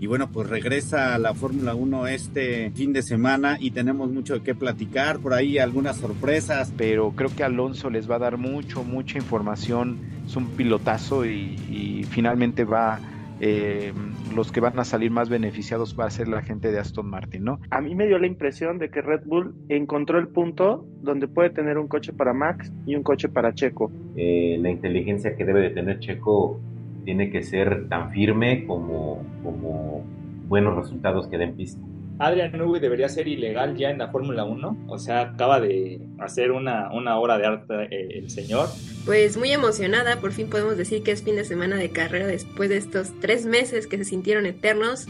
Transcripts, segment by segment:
Y bueno, pues regresa a la Fórmula 1 este fin de semana y tenemos mucho de qué platicar, por ahí algunas sorpresas. Pero creo que Alonso les va a dar mucho, mucha información, es un pilotazo y, y finalmente va eh, los que van a salir más beneficiados va a ser la gente de Aston Martin, ¿no? A mí me dio la impresión de que Red Bull encontró el punto donde puede tener un coche para Max y un coche para Checo. Eh, la inteligencia que debe de tener Checo tiene que ser tan firme como, como buenos resultados que den pista. Adrian Newey debería ser ilegal ya en la Fórmula 1. O sea, acaba de hacer una, una obra de arte eh, el señor. Pues muy emocionada, por fin podemos decir que es fin de semana de carrera después de estos tres meses que se sintieron eternos.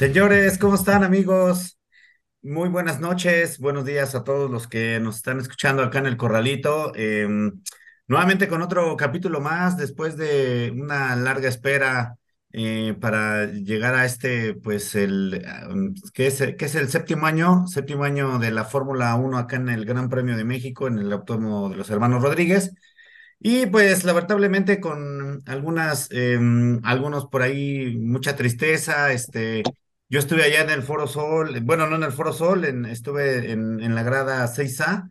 Señores, ¿cómo están amigos? Muy buenas noches, buenos días a todos los que nos están escuchando acá en el Corralito. Em, nuevamente con otro capítulo más, después de una larga espera eh, para llegar a este, pues el, que es, el séptimo año, séptimo año de la Fórmula 1 acá en el Gran Premio de México, en el Autódromo de los Hermanos Rodríguez. Y pues lamentablemente con algunas, em, algunos por ahí, mucha tristeza, este, yo estuve allá en el Foro Sol, bueno, no en el Foro Sol, estuve en, en la grada 6A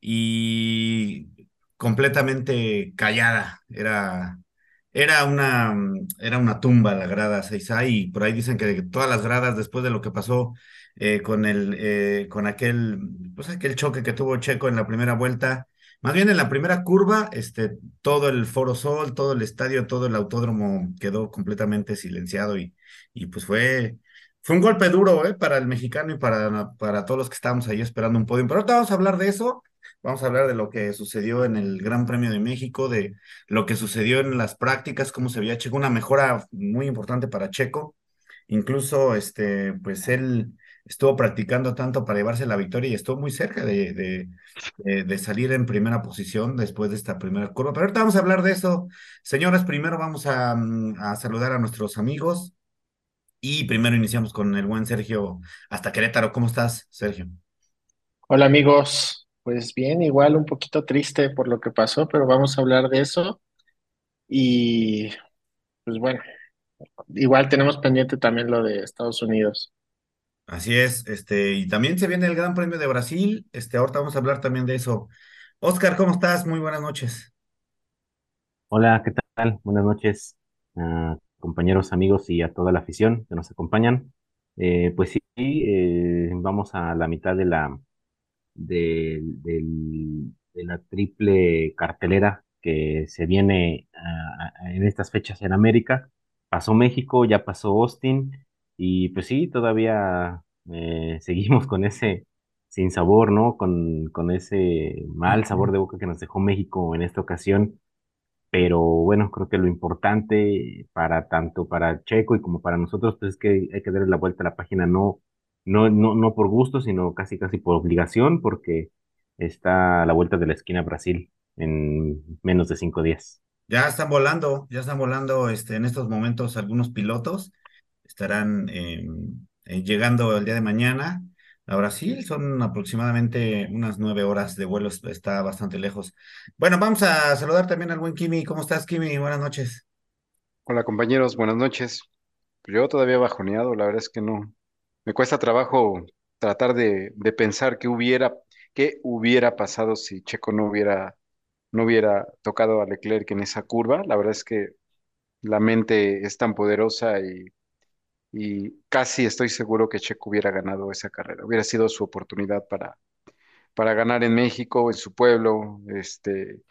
y completamente callada. Era, era, una, era una tumba la grada 6A y por ahí dicen que todas las gradas después de lo que pasó eh, con, el, eh, con aquel, pues aquel choque que tuvo Checo en la primera vuelta, más bien en la primera curva, este, todo el Foro Sol, todo el estadio, todo el autódromo quedó completamente silenciado y, y pues fue fue un golpe duro ¿eh? para el mexicano y para, para todos los que estábamos ahí esperando un podio. Pero ahorita vamos a hablar de eso. Vamos a hablar de lo que sucedió en el Gran Premio de México, de lo que sucedió en las prácticas, cómo se veía Checo, una mejora muy importante para Checo. Incluso, este, pues él estuvo practicando tanto para llevarse la victoria y estuvo muy cerca de, de, de, salir en primera posición después de esta primera curva. Pero ahorita vamos a hablar de eso. Señoras, primero vamos a, a saludar a nuestros amigos. Y primero iniciamos con el buen Sergio hasta Querétaro. ¿Cómo estás, Sergio? Hola amigos, pues bien, igual un poquito triste por lo que pasó, pero vamos a hablar de eso. Y pues bueno, igual tenemos pendiente también lo de Estados Unidos. Así es, este, y también se viene el Gran Premio de Brasil. Este, ahorita vamos a hablar también de eso. Oscar, ¿cómo estás? Muy buenas noches. Hola, ¿qué tal? Buenas noches. Uh, compañeros, amigos y a toda la afición que nos acompañan. Eh, pues sí, eh, vamos a la mitad de la, de, de la triple cartelera que se viene en estas fechas en América. Pasó México, ya pasó Austin y pues sí, todavía eh, seguimos con ese sin sabor, ¿no? Con, con ese mal sabor de boca que nos dejó México en esta ocasión pero bueno, creo que lo importante para tanto para Checo y como para nosotros, pues es que hay que darle la vuelta a la página, no, no, no, no por gusto, sino casi casi por obligación, porque está a la vuelta de la esquina Brasil en menos de cinco días. Ya están volando, ya están volando este, en estos momentos algunos pilotos, estarán em, eh, llegando el día de mañana a Brasil. Son aproximadamente unas nueve horas de vuelo, está bastante lejos. Bueno, vamos a saludar también al buen Kimi. ¿Cómo estás, Kimi? Buenas noches. Hola, compañeros, buenas noches. Yo todavía bajoneado, la verdad es que no. Me cuesta trabajo tratar de, de pensar qué hubiera, qué hubiera pasado si Checo no hubiera, no hubiera tocado a Leclerc en esa curva. La verdad es que la mente es tan poderosa y y casi estoy seguro que Checo hubiera ganado esa carrera, hubiera sido su oportunidad para, para ganar en México, en su pueblo, este,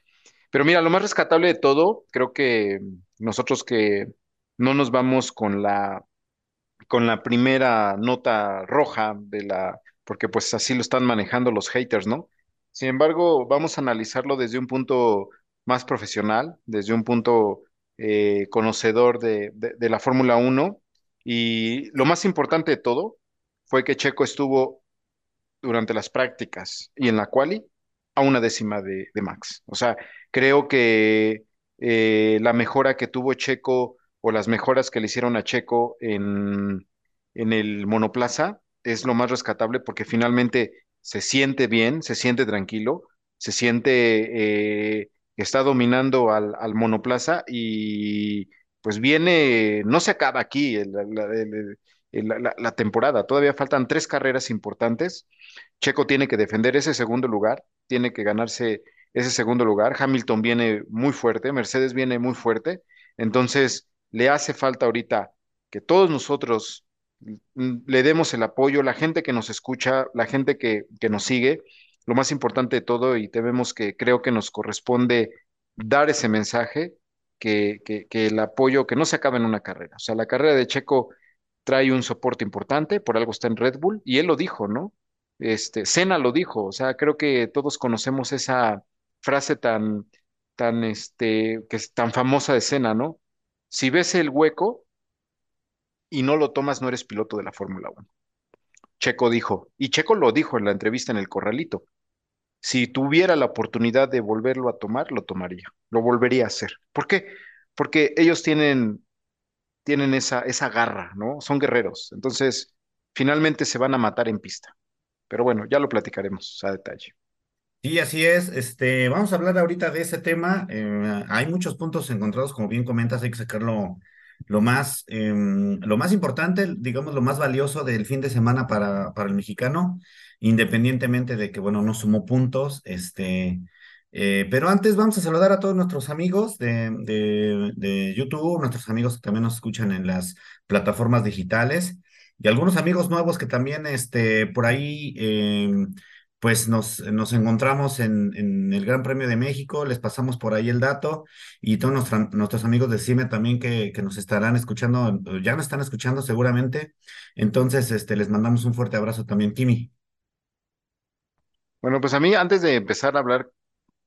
pero mira, lo más rescatable de todo, creo que nosotros que no nos vamos con la con la primera nota roja de la, porque pues así lo están manejando los haters, ¿no? Sin embargo, vamos a analizarlo desde un punto más profesional, desde un punto eh, conocedor de, de, de la Fórmula 1 y lo más importante de todo fue que Checo estuvo durante las prácticas y en la quali a una décima de, Max. O sea, creo que eh, la mejora que tuvo Checo o las mejoras que le hicieron a Checo en, el monoplaza es lo más rescatable porque finalmente se siente bien, se siente tranquilo, se siente eh, que está dominando al monoplaza y pues viene, no se acaba aquí la temporada, todavía faltan tres carreras importantes. Checo tiene que defender ese segundo lugar, tiene que ganarse ese segundo lugar. Hamilton viene muy fuerte, Mercedes viene muy fuerte, entonces le hace falta ahorita que todos nosotros mm, le demos el apoyo, la gente que nos escucha, la gente que, que nos sigue, lo más importante de todo, y tenemos que, creo que nos corresponde dar ese mensaje, que, el apoyo, que no se acabe en una carrera. O sea, la carrera de Checo trae un soporte importante, por algo está en Red Bull, y él lo dijo, ¿no? Este, Senna lo dijo, o sea, creo que todos conocemos esa frase tan, tan, este, que es tan famosa de Senna, ¿no? Si ves el hueco y no lo tomas, no eres piloto de la Fórmula Uno. Checo dijo, y Checo lo dijo en la entrevista en el Corralito, si tuviera la oportunidad de volverlo a tomar, lo tomaría, lo volvería a hacer. ¿Por qué? Porque ellos tienen, tienen esa, esa garra, ¿no? Son guerreros. Entonces, finalmente se van a matar en pista. Pero bueno, ya lo platicaremos a detalle. Sí, así es. Este, vamos a hablar ahorita de ese tema. Eh, hay muchos puntos encontrados, como bien comentas, hay que sacarlo lo más, em, lo más importante, digamos, lo más valioso del fin de semana para, para el mexicano, independientemente de que, bueno, no sumó puntos. Este, eh, pero antes vamos a saludar a todos nuestros amigos de, de, YouTube, nuestros amigos que también nos escuchan en las plataformas digitales y algunos amigos nuevos que también, este, por ahí. em, pues nos, nos encontramos en, en el Gran Premio de México, les pasamos por ahí el dato y todos nuestros amigos de CIME también que, que nos estarán escuchando, ya nos están escuchando seguramente. Entonces, este, les mandamos un fuerte abrazo también, Kimi. Bueno, pues a mí, antes de empezar a hablar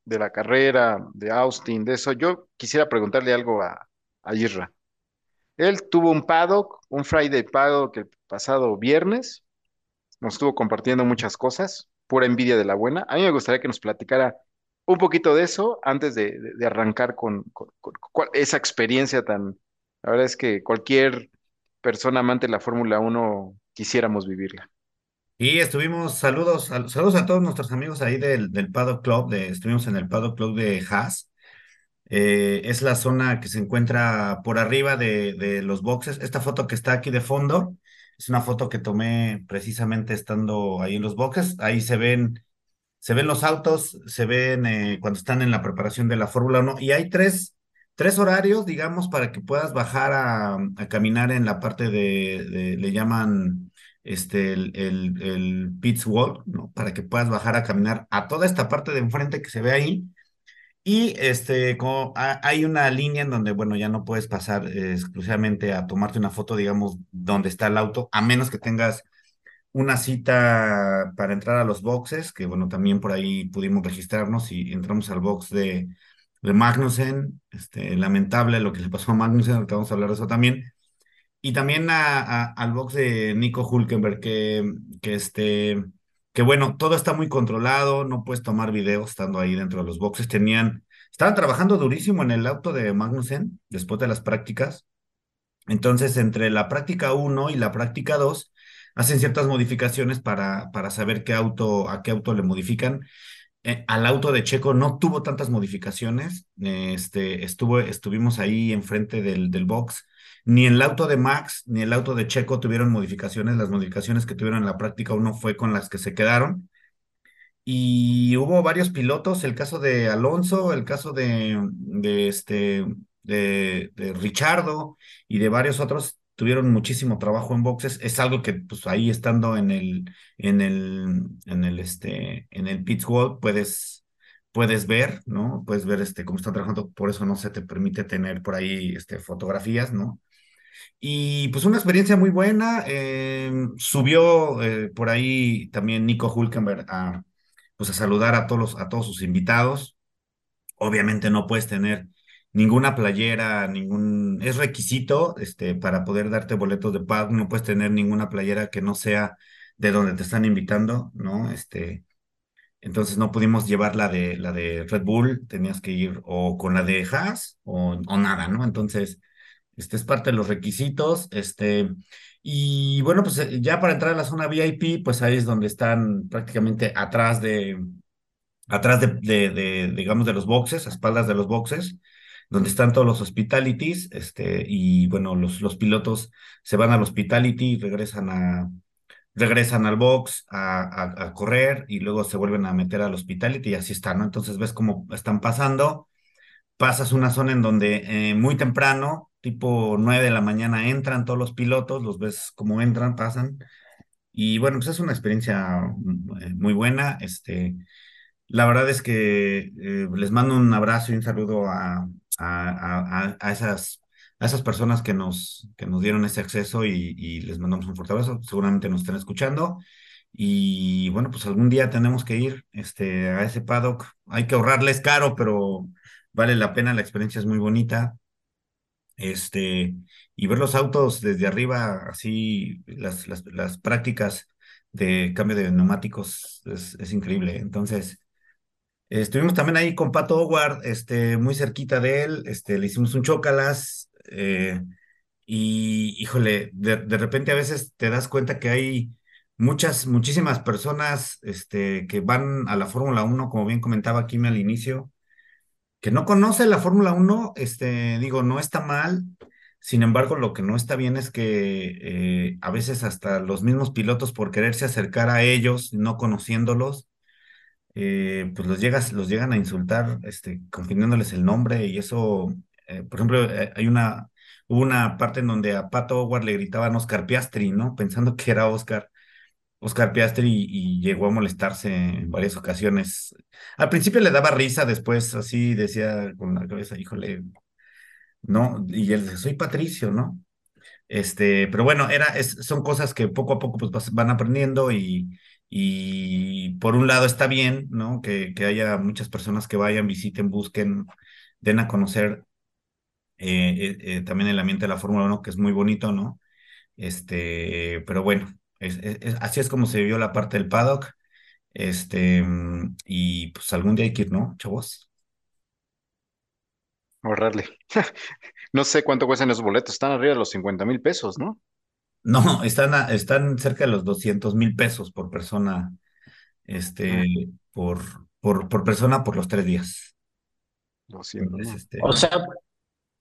de la carrera, de Austin, de eso, yo quisiera preguntarle algo a, a. Él tuvo un paddock, un Friday paddock el pasado viernes, nos estuvo compartiendo muchas cosas, pura envidia de la buena. A mí me gustaría que nos platicara un poquito de eso antes de, arrancar con, esa experiencia tan... La verdad es que cualquier persona amante de la Fórmula Uno quisiéramos vivirla. Y estuvimos, saludos, saludos a todos nuestros amigos ahí del, del Paddock Club, de, estuvimos en el Paddock Club de Haas. Eh, es la zona que se encuentra por arriba de los boxes. Esta foto que está aquí de fondo es una foto que tomé precisamente estando ahí en los boxes. Ahí se ven, se ven los autos, se ven eh, cuando están en la preparación de la Fórmula Uno y hay tres, tres horarios, digamos, para que puedas bajar a, caminar en la parte de, le llaman este, el, el, el pits wall, ¿no? Para que puedas bajar a caminar a toda esta parte de enfrente que se ve ahí y este, como ha- hay una línea en donde, bueno, ya no puedes pasar eh, exclusivamente a tomarte una foto, digamos, donde está el auto, a menos que tengas una cita para entrar a los boxes, que bueno, también por ahí pudimos registrarnos y entramos al box de, de Magnussen. Este, lamentable lo que le pasó a Magnussen, vamos a hablar de eso también. Y también al box de Nico Hulkenberg, que, que, este, que bueno, todo está muy controlado, no puedes tomar videos estando ahí dentro de los boxes. Tenían, estaban trabajando durísimo en el auto de Magnussen después de las prácticas. Entonces, entre la práctica uno y la práctica 2 hacen ciertas modificaciones para, para saber qué auto, a qué auto le modifican eh, al auto de Checo no tuvo tantas modificaciones. Este, estuvo, estuvimos ahí enfrente del, del box. Ni el auto de Max ni el auto de Checo tuvieron modificaciones. Las modificaciones que tuvieron en la práctica uno fue con las que se quedaron. Y hubo varios pilotos, el caso de Alonso, el caso de, este, de, de Richardo y de varios otros tuvieron muchísimo trabajo en boxes. Es algo que, pues, ahí estando en el, en el, en el, este, en el pit wall puedes, puedes ver, ¿no? Puedes ver, este, cómo están trabajando. Por eso no se te permite tener por ahí, este, fotografías, ¿no? Y pues una experiencia muy buena. eh, subió eh, por ahí también Nico Hulkenberg a, pues a saludar a todos, a todos sus invitados. Obviamente no puedes tener ninguna playera, ningún, es requisito, este, para poder darte boletos de pago, no puedes tener ninguna playera que no sea de donde te están invitando, ¿no? Este, entonces no pudimos llevar la de, la de Red Bull, tenías que ir o con la de Haas o, o nada, ¿no? Entonces, Este es parte de los requisitos. Este, y bueno, pues eh, ya para entrar a la zona VIP, pues ahí es donde están prácticamente atrás de, atrás de, digamos, de los boxes, a espaldas de los boxes, donde están todos los hospitalities, este, y bueno, los, los pilotos se van al hospitality, regresan a, regresan al box a, a, a correr y luego se vuelven a meter al hospitality y así está, ¿no? Entonces ves cómo están pasando, pasas una zona en donde eh, muy temprano, tipo 9 de la mañana, entran todos los pilotos, los ves cómo entran, pasan. Y bueno, pues es una experiencia mm, muy buena. Este, la verdad es que eh, les mando un abrazo y un saludo a, a, a, a esas, esas personas que nos, que nos dieron ese acceso y, y les mandamos un fuerte abrazo. Seguramente nos están escuchando. Y bueno, pues algún día tenemos que ir este, a ese paddock. Hay que ahorrarles caro, pero vale la pena, la experiencia es muy bonita. Este, y ver los autos desde arriba, así, las, las, prácticas de cambio de neumáticos es, increíble. Entonces, estuvimos también ahí con Pato Howard, este, muy cerquita de él, este, le hicimos un chócalas, eh, y híjole, de, de repente a veces te das cuenta que hay muchas, muchísimas personas este, que van a la Fórmula 1, como bien comentaba Kim al inicio, que no conoce la Fórmula 1, este, digo, no está mal. Sin embargo, lo que no está bien es que eh, a veces hasta los mismos pilotos, por quererse acercar a ellos, no conociéndolos, eh, pues los, llegas, los llegan a insultar, este, confundiéndoles el nombre y eso, eh, por ejemplo, hay una, hubo una parte en donde a Pato Howard le gritaban Oscar Piastri, ¿no? Pensando que era Oscar. Oscar Piastri y, llegó a molestarse en varias ocasiones. Al principio le daba risa, después así decía con la cabeza, híjole, no, y él dice, soy Patricio, ¿no? Este, pero bueno, era, son cosas que poco a poco pues, van aprendiendo y, y por un lado está bien, ¿no? Que, que haya muchas personas que vayan, visiten, busquen, den a conocer eh, eh, eh, también el ambiente de la Fórmula 1, que es muy bonito, ¿no? Este, pero bueno, es, es- es- así es como se vivió la parte del paddock. Este, mm, y pues algún día hay que ir, ¿no, chavos? Ahorrarle. No sé cuánto cuestan esos boletos. Están arriba de los 50 mil pesos, ¿no? No, están, a- están cerca de los doscientos mil pesos por persona, Ah, este, por, por, por persona por los tres días. 200, Entonces, ¿no? este, O sea,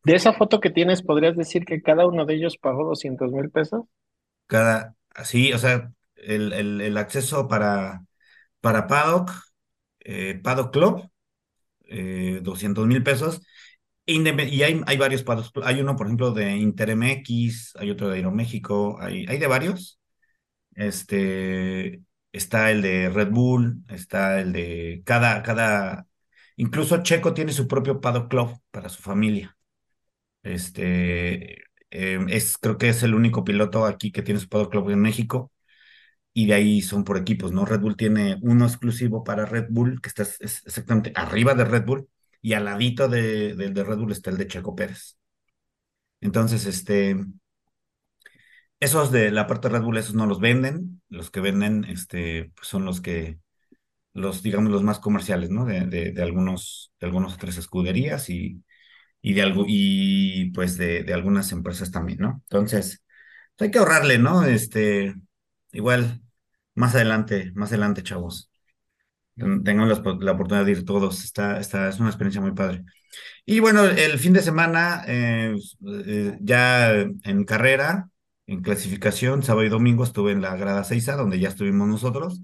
de esa foto que tienes, ¿podrías decir que cada uno de ellos pagó 200 mil pesos? cada, así, o sea, el, el, acceso para, para Paddock, eh, Paddock Club, eh, doscientos mil pesos. Y hay, hay varios Paddocks Club. Hay uno, por ejemplo, de Intermx, hay otro de Aeroméxico, hay, hay de varios. Este, está el de Red Bull, está el de cada, cada, incluso Checo tiene su propio Paddock Club para su familia. Este, eh, es, creo que es el único piloto aquí que tiene su Paddock Club en México y de ahí son por equipos, ¿no? Red Bull tiene uno exclusivo para Red Bull, que está es- es exactamente arriba de Red Bull y al ladito de, del de Red Bull está el de Checo Pérez. Entonces, este, esos de la parte de Red Bull, esos no los venden, los que venden, este, pues son los que los, digamos, los más comerciales, ¿no? De, de, de algunos, de algunas otras escuderías y, y de algo, y pues de, de algunas empresas también, ¿no? Entonces, hay que ahorrarle, ¿no? Este, igual, más adelante, más adelante, chavos. ten- Tengan la, la oportunidad de ir todos. Está, está, es una experiencia muy padre. Y bueno, el fin de semana, eh, eh, ya en carrera, en clasificación, sábado y domingo estuve en la grada Seiza, donde ya estuvimos nosotros.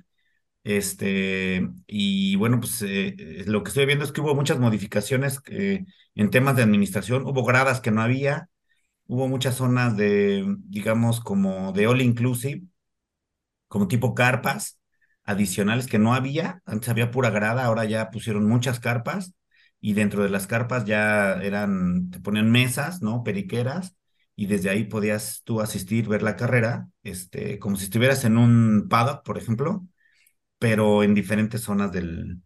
Este, y bueno, pues eh, eh, lo que estoy viendo es que hubo muchas modificaciones eh, en temas de administración, hubo gradas que no había, hubo muchas zonas de, digamos, como de all inclusive, como tipo carpas adicionales que no había, antes había pura grada, ahora ya pusieron muchas carpas y dentro de las carpas ya eran, te ponían mesas, ¿no? Periqueras y desde ahí podías tú asistir, ver la carrera, este, como si estuvieras en un paddock, por ejemplo pero en diferentes zonas del,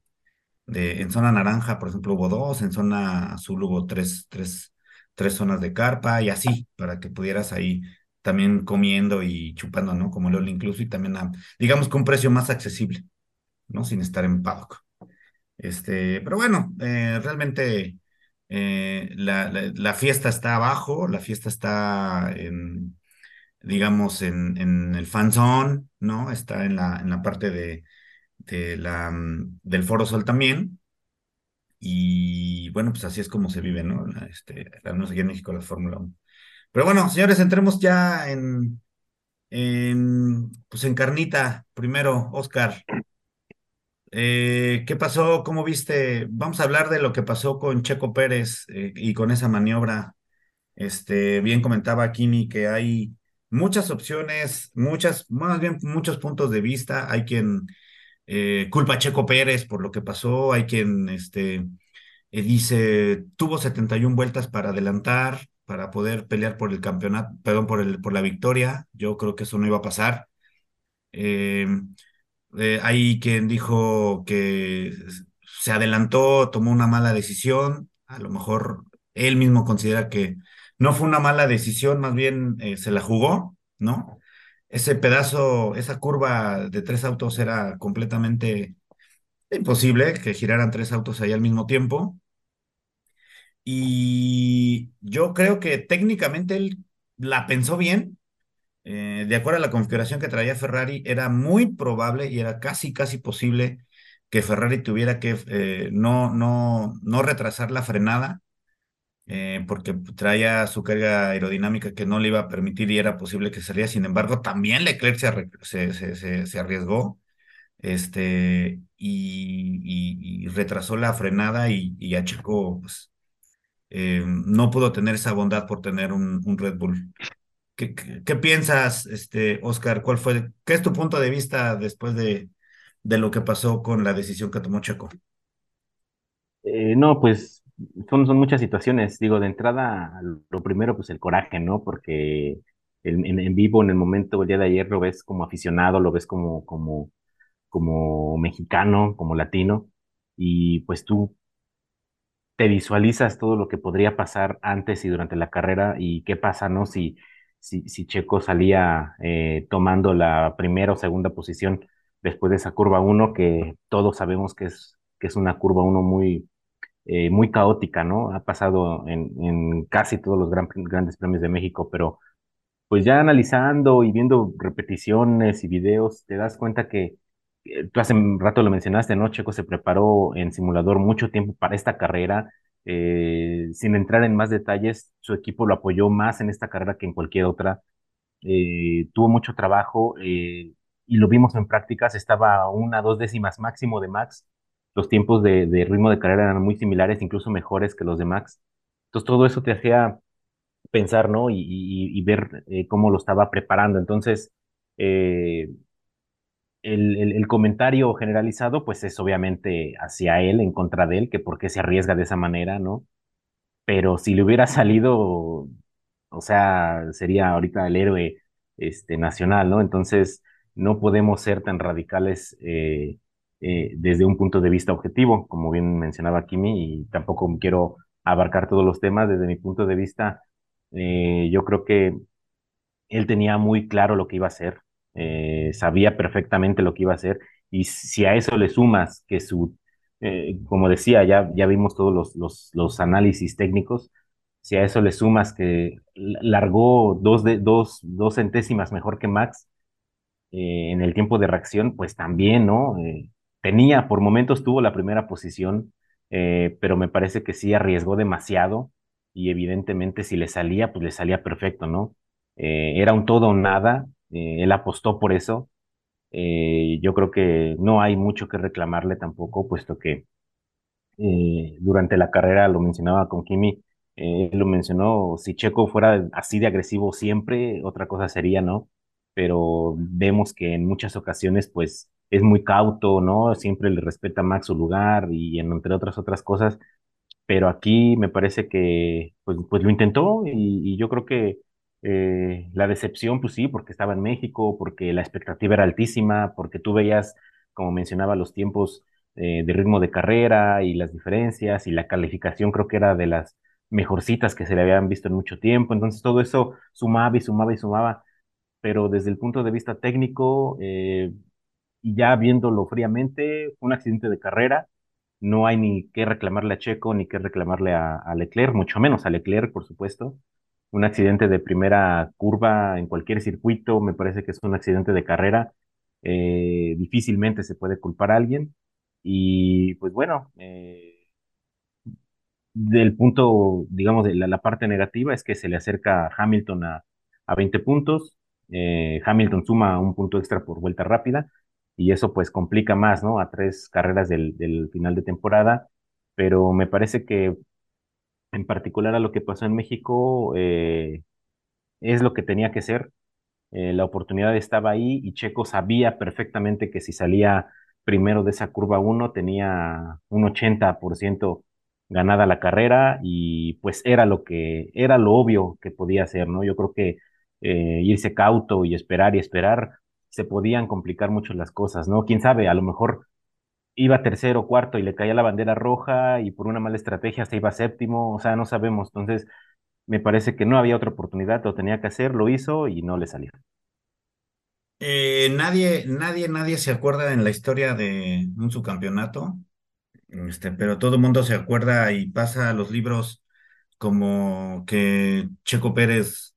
de, en zona naranja, por ejemplo, hubo dos, en zona azul hubo tres, tres, tres zonas de carpa y así, para que pudieras ahí también comiendo y chupando, ¿no? Como el incluso y también, a, digamos que un precio más accesible, ¿no? Sin estar en paddock. Este, pero bueno, eh, realmente Eh, la, la, fiesta está abajo, la fiesta está en, digamos, en, en el fan zone, ¿no? Está en la, en la parte de, la, mm, del Foro Sol también. Y bueno, pues así es como se vive, ¿no? Este, qué en México la Fórmula 1. Pero bueno, señores, entremos ya en, en, pues en carnita. Primero, Oscar, eh, ¿qué pasó? ¿Cómo viste? Vamos a hablar de lo que pasó con Checo Pérez eh, y con esa maniobra. Este, bien comentaba Kimi que hay muchas opciones, muchas, más bien muchos puntos de vista. Hay quien eh, culpa a Checo Pérez por lo que pasó, hay quien este, eh, dice tuvo 71 vueltas para adelantar, para poder pelear por el campeonato, perdón, por, el, por la victoria. Yo creo que eso no iba a pasar. Eh, eh, hay quien dijo que se adelantó, tomó una mala decisión. A lo mejor él mismo considera que no fue una mala decisión, más bien se la jugó, ¿no? Ese pedazo, esa curva de tres autos era completamente imposible que giraran tres autos ahí al mismo tiempo. Y yo creo que técnicamente él la pensó bien. Eh, de acuerdo a la configuración que traía Ferrari, era muy probable y era casi, casi posible que Ferrari tuviera que eh, no, no, no retrasar la frenada, eh, porque traía su carga aerodinámica que no le iba a permitir y era posible que saliera. Sin embargo, también Leclerc se, se, se, se arriesgó este, y, y, retrasó la frenada y, y a Checo pues, eh, no pudo tener esa bondad por tener un, Red Bull. ¿Qué, qué, qué, piensas, este, Oscar? ¿Cuál fue, qué es tu punto de vista después de, de lo que pasó con la decisión que tomó Checo? Eh, no, pues son, son muchas situaciones. Digo, de entrada, lo primero, pues el coraje, ¿no? Porque en, en, en vivo, en el momento, el día de ayer, lo ves como aficionado, lo ves como, como, como mexicano, como latino, y pues tú te visualizas todo lo que podría pasar antes y durante la carrera y qué pasa, ¿no? Si, si, si Checo salía eh, tomando la primera o segunda posición después de esa curva 1, que todos sabemos que es, que es una curva 1 muy, eh, muy caótica, ¿no? Ha pasado en, en casi todos los gran, grandes premios de México, pero pues ya analizando y viendo repeticiones y videos, te das cuenta que tú hace un rato lo mencionaste, ¿no? Checo se preparó en simulador mucho tiempo para esta carrera. Eh, sin entrar en más detalles, su equipo lo apoyó más en esta carrera que en cualquier otra. Eh, tuvo mucho trabajo eh, y lo vimos en prácticas, estaba a una, dos décimas máximo de Max. Los tiempos de, ritmo de carrera eran muy similares, incluso mejores que los de Max. Entonces todo eso te hacía pensar, ¿no? Y, ver cómo lo estaba preparando. Entonces, eh, el, comentario generalizado, pues es obviamente hacia él, en contra de él, que por qué se arriesga de esa manera, ¿no? Pero si le hubiera salido, o sea, sería ahorita el héroe este, nacional, ¿no? Entonces, no podemos ser tan radicales eh, eh, desde un punto de vista objetivo, como bien mencionaba Kimi, y tampoco quiero abarcar todos los temas desde mi punto de vista. Eh, yo creo que él tenía muy claro lo que iba a hacer, eh, sabía perfectamente lo que iba a hacer y si a eso le sumas que su, como decía, ya, ya vimos todos los, los, los, análisis técnicos, si a eso le sumas que largó dos, de, dos, dos centésimas mejor que Max en el tiempo de reacción, pues también, ¿no? Tenía, por momentos tuvo la primera posición, eh, pero me parece que sí arriesgó demasiado y evidentemente si le salía, pues le salía perfecto, ¿no? era un todo o nada eh, él apostó por eso. Eh, yo creo que no hay mucho que reclamarle tampoco, puesto que eh, durante la carrera lo mencionaba con Kimi, lo mencionó, si Checo fuera así de agresivo siempre, otra cosa sería, ¿no? Pero vemos que en muchas ocasiones, pues, es muy cauto, ¿no? Siempre le respeta más su lugar y entre otras otras cosas, pero aquí me parece que, pues, pues lo intentó y, y yo creo que eh, la decepción, pues sí, porque estaba en México, porque la expectativa era altísima, porque tú veías, como mencionaba, los tiempos eh, de ritmo de carrera y las diferencias y la calificación creo que era de las mejorcitas que se le habían visto en mucho tiempo. Entonces todo eso sumaba y sumaba y sumaba, pero desde el punto de vista técnico, eh, y ya viéndolo fríamente, fue un accidente de carrera. no hay ni que reclamarle a Checo ni que reclamarle a, a Leclerc, mucho menos a Leclerc, por supuesto. Un accidente de primera curva en cualquier circuito me parece que es un accidente de carrera. eh, difícilmente se puede culpar a alguien. Y pues bueno, eh, del punto, digamos, de la, parte negativa es que se le acerca Hamilton a, a 20 puntos. eh, Hamilton suma un punto extra por vuelta rápida y eso pues complica más, ¿no? A tres carreras del, final de temporada, pero me parece que en particular a lo que pasó en México eh, es lo que tenía que ser eh, la oportunidad estaba ahí y Checo sabía perfectamente que si salía primero de esa curva uno tenía un 80% ganada la carrera y pues era lo que era lo obvio que podía hacer, ¿no? Yo creo que eh, irse cauto y esperar y esperar se podían complicar mucho las cosas, ¿no? Quién sabe, a lo mejor iba tercero, cuarto y le caía la bandera roja y por una mala estrategia se iba séptimo, o sea, no sabemos. Entonces, me parece que no había otra oportunidad, lo tenía que hacer, lo hizo y no le salió. Eh, nadie, nadie, nadie se acuerda en la historia de un subcampeonato, este, pero todo el mundo se acuerda y pasa a los libros como que Checo Pérez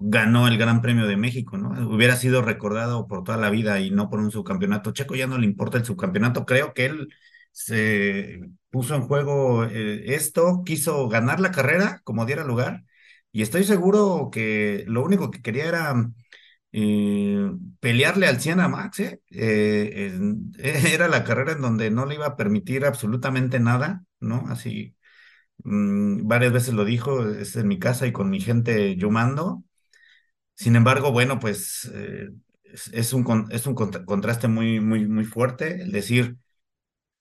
ganó el Gran Premio de México, ¿no? Hubiera sido recordado por toda la vida y no por un subcampeonato. Checo ya no le importa el subcampeonato, creo que él se puso en juego eh, esto, quiso ganar la carrera como diera lugar, y estoy seguro que lo único que quería era eh, pelearle al 100 a Max, ¿eh? Eh, era la carrera en donde no le iba a permitir absolutamente nada, ¿no? Así, mm, varias veces lo dijo, es en mi casa y con mi gente yo mando. Sin embargo, bueno, pues eh, es, un, es un contra- contraste muy, muy, muy fuerte el decir,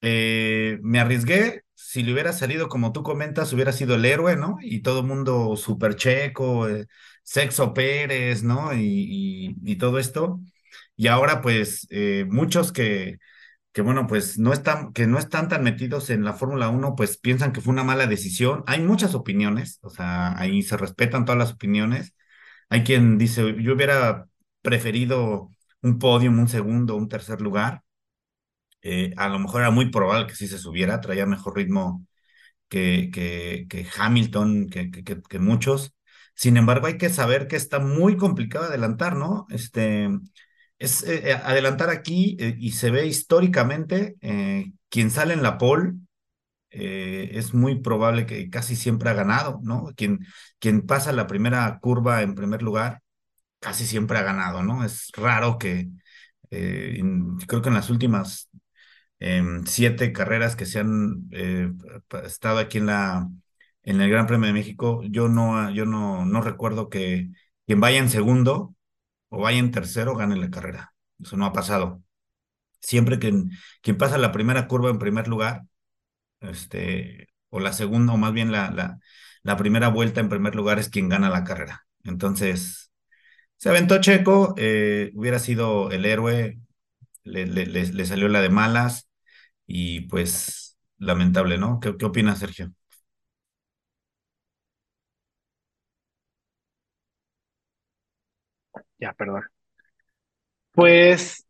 eh, me arriesgué, si le hubiera salido como tú comentas, hubiera sido el héroe, ¿no? Y todo mundo súper checo, eh, Sexo Pérez, ¿no? Y, y, todo esto. Y ahora, pues, muchos que, que, bueno, pues no están, que no están tan metidos en la Fórmula Uno, pues piensan que fue una mala decisión. Hay muchas opiniones, o sea, ahí se respetan todas las opiniones. Hay quien dice, yo hubiera preferido un podium, un segundo, un tercer lugar. Eh, a lo mejor era muy probable que sí se subiera, traía mejor ritmo que, que, Hamilton, que, que, muchos. Sin embargo, hay que saber que está muy complicado adelantar, ¿no? Este, es eh, eh, adelantar aquí y se ve históricamente, quien sale en la pole eh, es muy probable que casi siempre ha ganado, ¿no? Quien, quien pasa la primera curva en primer lugar, casi siempre ha ganado, ¿no? Es raro que, eh, en- creo que en las últimas em, siete carreras que se han eh, estado aquí en la en el Gran Premio de México, yo no, yo no, no recuerdo que quien vaya en segundo o vaya en tercero gane la carrera. Eso no ha pasado. Siempre que quien pasa la primera curva en primer lugar, este, o la segunda, o más bien la, la, la primera vuelta en primer lugar es quien gana la carrera. Entonces, se aventó Checo, eh, hubiera sido el héroe, le, le, le, le salió la de malas y pues lamentable, ¿no? ¿Qué, qué opinas, Sergio? Ya, perdón. Pues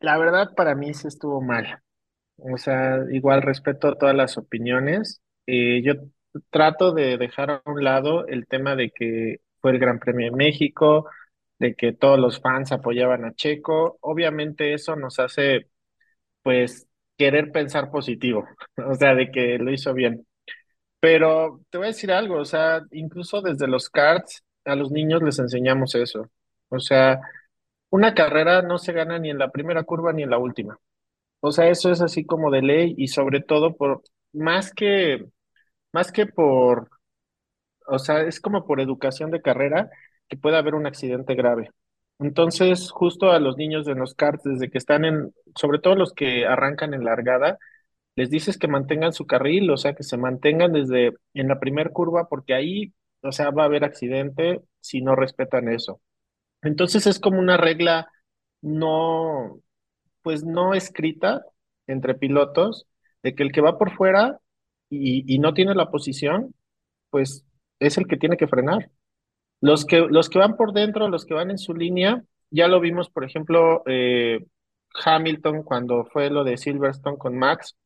la verdad para mí sí estuvo mal. O sea, igual respeto todas las opiniones. Eh, yo trato de dejar a un lado el tema de que fue el Gran Premio de México, de que todos los fans apoyaban a Checo. Obviamente eso nos hace, pues, querer pensar positivo, o sea, de que lo hizo bien. Pero te voy a decir algo, o sea, incluso desde los karts a los niños les enseñamos eso. O sea, una carrera no se gana ni en la primera curva ni en la última. O sea, eso es así como de ley y sobre todo por, más que, más que por, o sea, es como por educación de carrera que puede haber un accidente grave. Entonces, justo a los niños de los karts, desde que están en, sobre todo los que arrancan en largada, les dices que mantengan su carril, o sea, que se mantengan desde en la primer curva, porque ahí, o sea, va a haber accidente si no respetan eso. Entonces es como una regla no pues no escrita entre pilotos de que el que va por fuera y, y no tiene la posición, pues es el que tiene que frenar. Los que, los que van por dentro, los que van en su línea, ya lo vimos, por ejemplo, eh, Hamilton cuando fue lo de Silverstone con Max,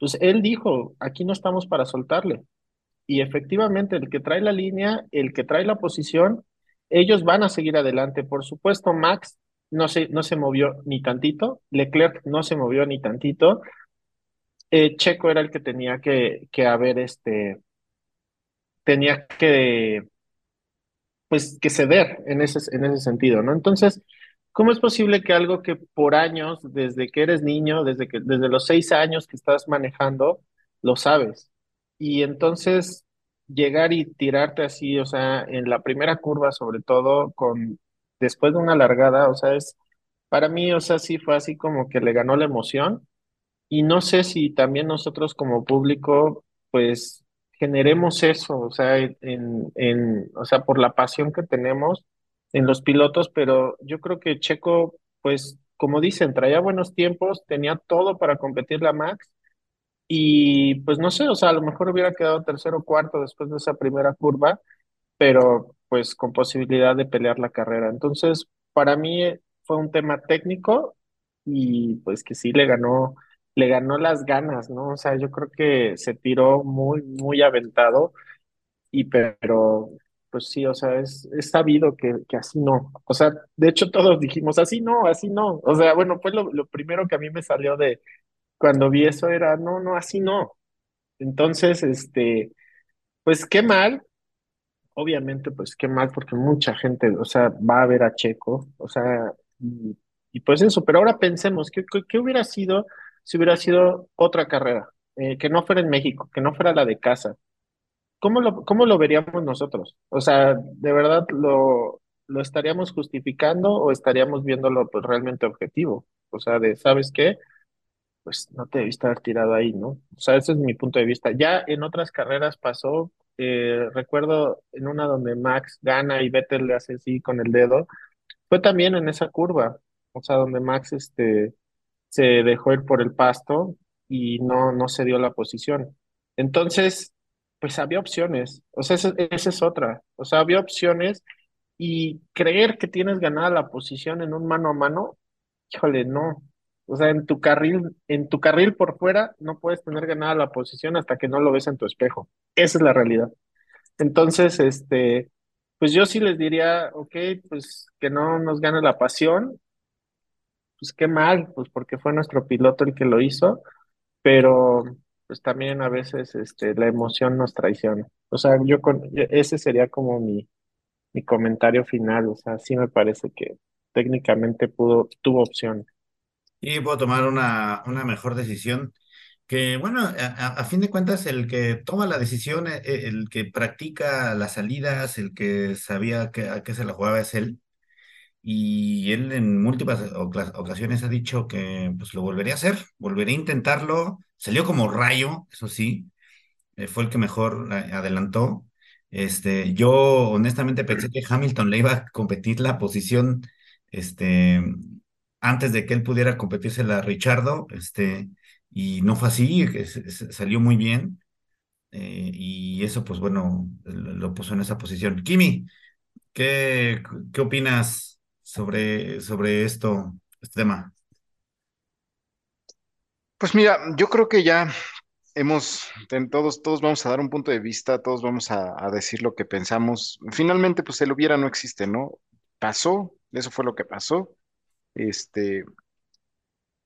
Pues él dijo, aquí no estamos para soltarle. Y efectivamente, el que trae la línea, el que trae la posición, ellos van a seguir adelante. Por supuesto, Max no se, no se movió ni tantito, Leclerc no se movió ni tantito. Eh, Checo era el que tenía que, que haber, este, tenía que, pues, que ceder en ese, en ese sentido, ¿no? Entonces, ¿cómo es posible que algo que por años, desde que eres niño, desde que, desde los seis años que estás manejando, lo sabes? Y entonces llegar y tirarte así, o sea, en la primera curva, sobre todo, con después de una largada, o sea, es para mí, o sea, sí fue así como que le ganó la emoción. Y no sé si también nosotros como público, pues generemos eso, o sea, en, en, o sea, por la pasión que tenemos en los pilotos, pero yo creo que Checo, pues, como dicen, traía buenos tiempos, tenía todo para competir la Max y pues no sé, o sea, a lo mejor hubiera quedado tercero o cuarto después de esa primera curva, pero pues con posibilidad de pelear la carrera. Entonces, para mí eh, fue un tema técnico y pues que sí le ganó, le ganó las ganas, ¿no? O sea, yo creo que se tiró muy, muy aventado y pero pues sí, o sea, es, es sabido que, que así no. O sea, de hecho todos dijimos, así no, así no. O sea, bueno, fue lo, lo primero que a mí me salió de cuando vi eso era, no, no, así no. Entonces, este, pues qué mal, obviamente, pues qué mal, porque mucha gente, o sea, va a ver a Checo, o sea, y, pues eso, pero ahora pensemos, ¿qué, qué, qué hubiera sido si hubiera sido otra carrera? Eh, que no fuera en México, que no fuera la de casa. ¿Cómo lo, cómo lo veríamos nosotros? O sea, ¿de verdad lo, lo estaríamos justificando o estaríamos viéndolo pues realmente objetivo? O sea, de, ¿sabes qué? pues no te debiste haber tirado ahí, ¿no? O sea, ese es mi punto de vista. Ya en otras carreras pasó, eh, recuerdo en una donde Max gana y Vettel le hace así con el dedo, fue también en esa curva, o sea, donde Max este, se dejó ir por el pasto y no, no se dio la posición. Entonces, pues había opciones, o sea, esa, esa es otra, o sea, había opciones y creer que tienes ganada la posición en un mano a mano, híjole, no. O sea, en tu carril, en tu carril por fuera no puedes tener ganada la posición hasta que no lo ves en tu espejo. Esa es la realidad. Entonces, este, pues yo sí les diría, ok, pues que no nos gane la pasión, pues qué mal, pues porque fue nuestro piloto el que lo hizo, pero pues también a veces este, la emoción nos traiciona. O sea, yo con ese sería como mi, mi comentario final. O sea, sí me parece que técnicamente pudo, tuvo opción. Y puedo tomar una, una mejor decisión. Que bueno, a, fin de cuentas, el que toma la decisión, eh, eh, el que practica las salidas, el que sabía que, a qué se la jugaba es él. Y él en múltiples ocasiones ha dicho que pues lo volvería a hacer, volvería a intentarlo. Salió como rayo, eso sí, eh, fue el que mejor adelantó. Este, yo honestamente pensé que Hamilton le iba a competir la posición, este, antes de que él pudiera competírsela a Richardo, este, y no fue así, salió muy bien, eh, y eso, pues bueno, lo, puso en esa posición. Kimi, ¿qué, qué opinas sobre, sobre esto, este tema? Pues mira, yo creo que ya hemos, ten- todos, todos vamos a dar un punto de vista, todos vamos a, a decir lo que pensamos. Finalmente, pues el hubiera no existe, ¿no? Pasó, eso fue lo que pasó. Este,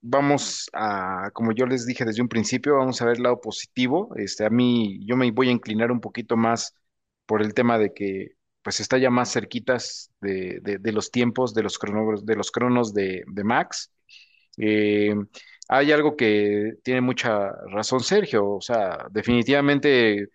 vamos a, como yo les dije desde un principio, vamos a ver el lado positivo. Este, a mí, yo me voy a inclinar un poquito más por el tema de que, pues está ya más cerquitas de, de- de los tiempos, de los cronos, de los cronos de, de Max. Eh, hay algo que tiene mucha razón Sergio, o sea, definitivamente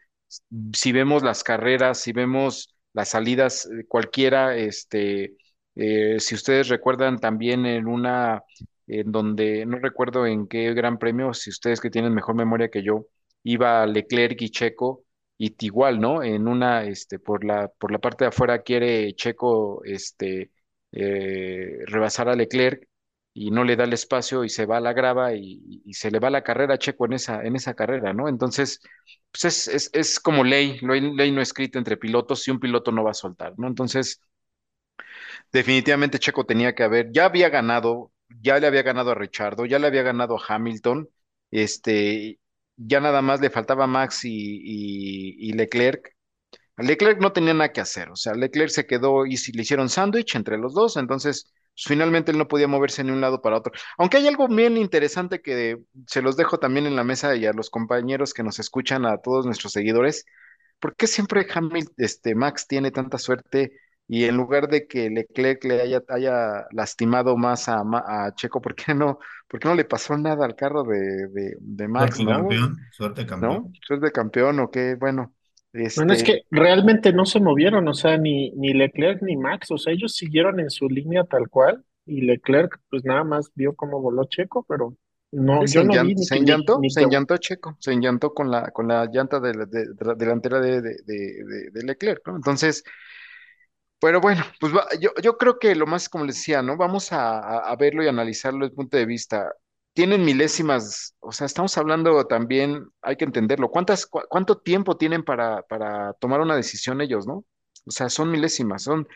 si vemos las carreras, si vemos las salidas eh, cualquiera, este, eh, si ustedes recuerdan también en una, en donde, no recuerdo en qué gran premio, si ustedes que tienen mejor memoria que yo, iba Leclerc y Checo, y igual, ¿no? En una, este, por la, por la parte de afuera quiere Checo, este, eh, rebasar a Leclerc y no le da el espacio y se va a la grava y, y se le va la carrera a Checo en esa, en esa carrera, ¿no? Entonces, pues es, es, es como ley, ley, ley no escrita entre pilotos si un piloto no va a soltar, ¿no? Entonces, definitivamente Checo tenía que haber, ya había ganado, ya le había ganado a Richardo, ya le había ganado a Hamilton, este, ya nada más le faltaba Max y, y, y Leclerc. Leclerc no tenía nada que hacer, o sea, Leclerc se quedó y si le hicieron sándwich entre los dos, entonces pues, finalmente él no podía moverse ni un lado para otro. Aunque hay algo bien interesante que se los dejo también en la mesa y a los compañeros que nos escuchan, a todos nuestros seguidores, ¿por qué siempre Hamilton, este, Max tiene tanta suerte y en lugar de que Leclerc le haya, haya lastimado más a, Ma- a Checo, ¿por qué no, por qué no le pasó nada al carro de, de, de Max, Suerte ¿no? campeón, suerte campeón. ¿No? ¿Suerte campeón o qué? Bueno, Bueno, es este, que realmente no se movieron, o sea, ni, ni Leclerc ni Max, o sea, ellos siguieron en su línea tal cual, y Leclerc pues nada más vio cómo voló Checo, pero no, Sí, se yo no vi ni se ni, enllantó, ni se que, enllantó Checo, se enllantó con la, con la llanta de, la- de- de la delantera de, de, de- de- de Leclerc, ¿no? Entonces, pero bueno, pues va- yo, yo creo que lo más, como les decía, ¿no? Vamos a, a- verlo y analizarlo desde el punto de vista. Tienen milésimas, o sea, estamos hablando también, hay que entenderlo. ¿Cuántas, cu- cuánto tiempo tienen para, para tomar una decisión ellos, ¿no? O sea, son milésimas, son,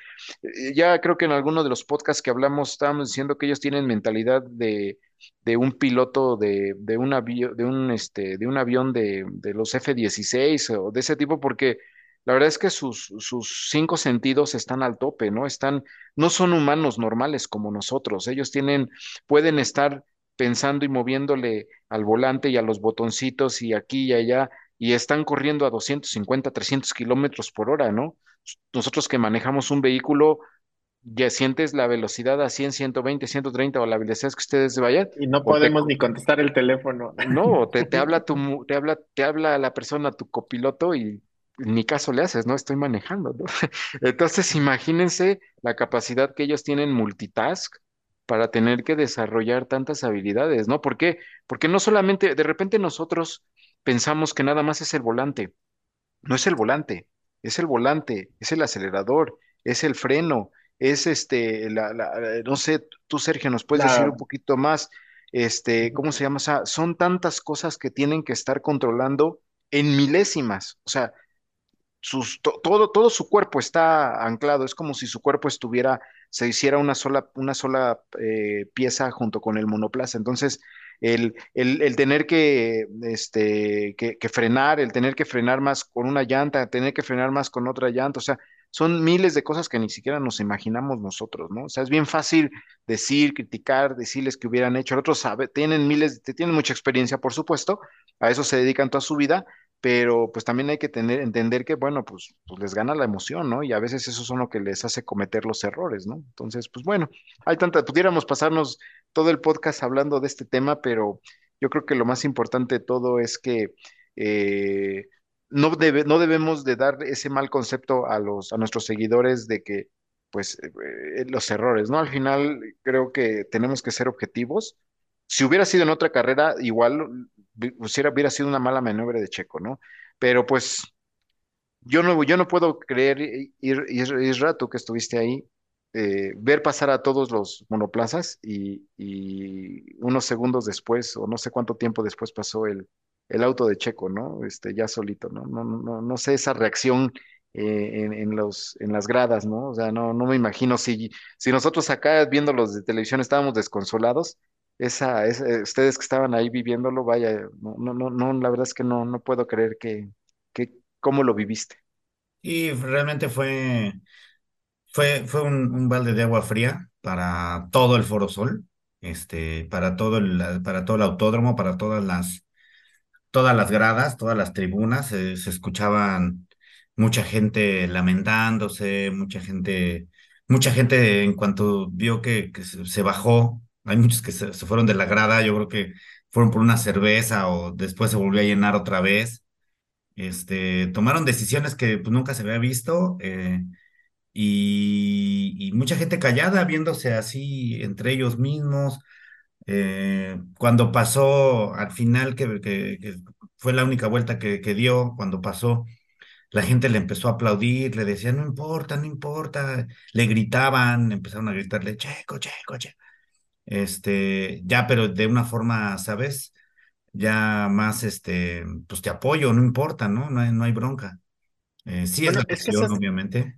eh, ya creo que en alguno de los podcasts que hablamos estábamos diciendo que ellos tienen mentalidad de, de un piloto de, de un avión, de un, este, de un avión de, de los F-16 o de ese tipo, porque la verdad es que sus, sus cinco sentidos están al tope, ¿no? Están, no son humanos normales como nosotros. Ellos tienen, pueden estar pensando y moviéndole al volante y a los botoncitos y aquí y allá, y están corriendo a 250, 300 kilómetros por hora, ¿no? Nosotros que manejamos un vehículo, ya sientes la velocidad a 100, 120, 130 o la velocidad que ustedes vayan, y no te, podemos ni contestar el teléfono. no, te, te habla tu, te habla, te habla la persona, tu copiloto, y ni caso le haces, no estoy manejando, ¿no? Entonces, imagínense la capacidad que ellos tienen multitask para tener que desarrollar tantas habilidades, ¿no? ¿Por qué? Porque no solamente, de repente nosotros pensamos que nada más es el volante. No es el volante, es el volante, es el acelerador, es el freno, es este, la, la- eh, no sé, tú Sergio, nos puedes decir un poquito más, este, ¿cómo se llama? O sea, son tantas cosas que tienen que estar controlando en milésimas, o sea, todo, todo su cuerpo está anclado, es como si su cuerpo estuviera, se hiciera una sola, una sola eh, pieza junto con el monoplaza. Entonces, el, el, el tener que, este, que, frenar, el tener que frenar más con una llanta, tener que frenar más con otra llanta, o sea, son miles de cosas que ni siquiera nos imaginamos nosotros, ¿no? O sea, es bien fácil decir, criticar, decirles que hubieran hecho, otros sabe, tienen miles, tienen mucha experiencia, por supuesto, a eso se dedican toda su vida pero pues también hay que entender que, bueno, pues, pues les gana la emoción, ¿no? Y a veces eso son lo que les hace cometer los errores, ¿no? Entonces, pues bueno, hay tanta, pudiéramos pasarnos todo el podcast hablando de este tema, pero yo creo que lo más importante de todo es que eh, no debe, no debemos de dar ese mal concepto a los, a nuestros seguidores de que, pues, eh, los errores, ¿no? Al final creo que tenemos que ser objetivos. Si hubiera sido en otra carrera, igual hubiera, hubiera sido una mala maniobra de Checo, ¿no? Pero pues yo no, yo no puedo creer, Ir, Ir- Isra, tú que estuviste ahí, eh, ver pasar a todos los monoplazas y, unos segundos después, o no sé cuánto tiempo después pasó el, el auto de Checo, ¿no? Este, ya solito, ¿no? No, no, no, sé esa reacción eh, en, en los, en las gradas, ¿no? O sea, no, no me imagino si, si nosotros acá viéndolos de televisión estábamos desconsolados esa, eh, ustedes que estaban ahí viviéndolo, vaya, no, no, no, la verdad es que no, no puedo creer que, que cómo lo viviste. Y realmente fue, fue, fue un, balde de agua fría para todo el Foro Sol, este, para todo el, para todo el autódromo, para todas las, todas las gradas, todas las tribunas, eh, se escuchaban mucha gente lamentándose, mucha gente, mucha gente en cuanto vio que, se bajó, hay muchos que se, fueron de la grada, yo creo que fueron por una cerveza o después se volvió a llenar otra vez. Este, tomaron decisiones que pues, nunca se había visto eh, y, mucha gente callada viéndose así entre ellos mismos. Eh, cuando pasó al final, que, que- fue la única vuelta que, que dio, cuando pasó, la gente le empezó a aplaudir, le decían, no importa, no importa, le gritaban, empezaron a gritarle, Checo, Checo, Checo. Este, ya, pero de una forma, ¿sabes? Ya más, este, pues te apoyo, no importa, ¿no? No hay, no hay bronca. Eh, sí es bueno, la es es, obviamente.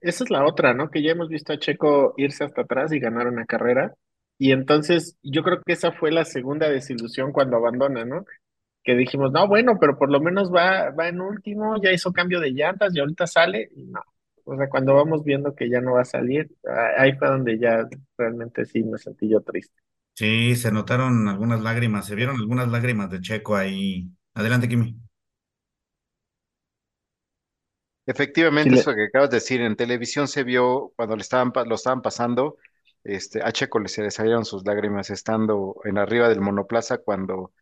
esa es la otra, ¿no? Que ya hemos visto a Checo irse hasta atrás y ganar una carrera, y entonces yo creo que esa fue la segunda desilusión cuando abandona, ¿no? que dijimos, no, bueno, pero por lo menos va, va en último, ya hizo cambio de llantas y ahorita sale, y no. O sea, cuando vamos viendo que ya no va a salir, ahí fue donde ya realmente sí me sentí yo triste. Sí, se notaron algunas lágrimas, se vieron algunas lágrimas de Checo ahí. Adelante, Kimi. Efectivamente, eso que acabas de decir, en televisión se vio cuando le estaban, lo estaban pasando, este, a Checo le, se le salieron sus lágrimas estando en arriba del monoplaza cuando,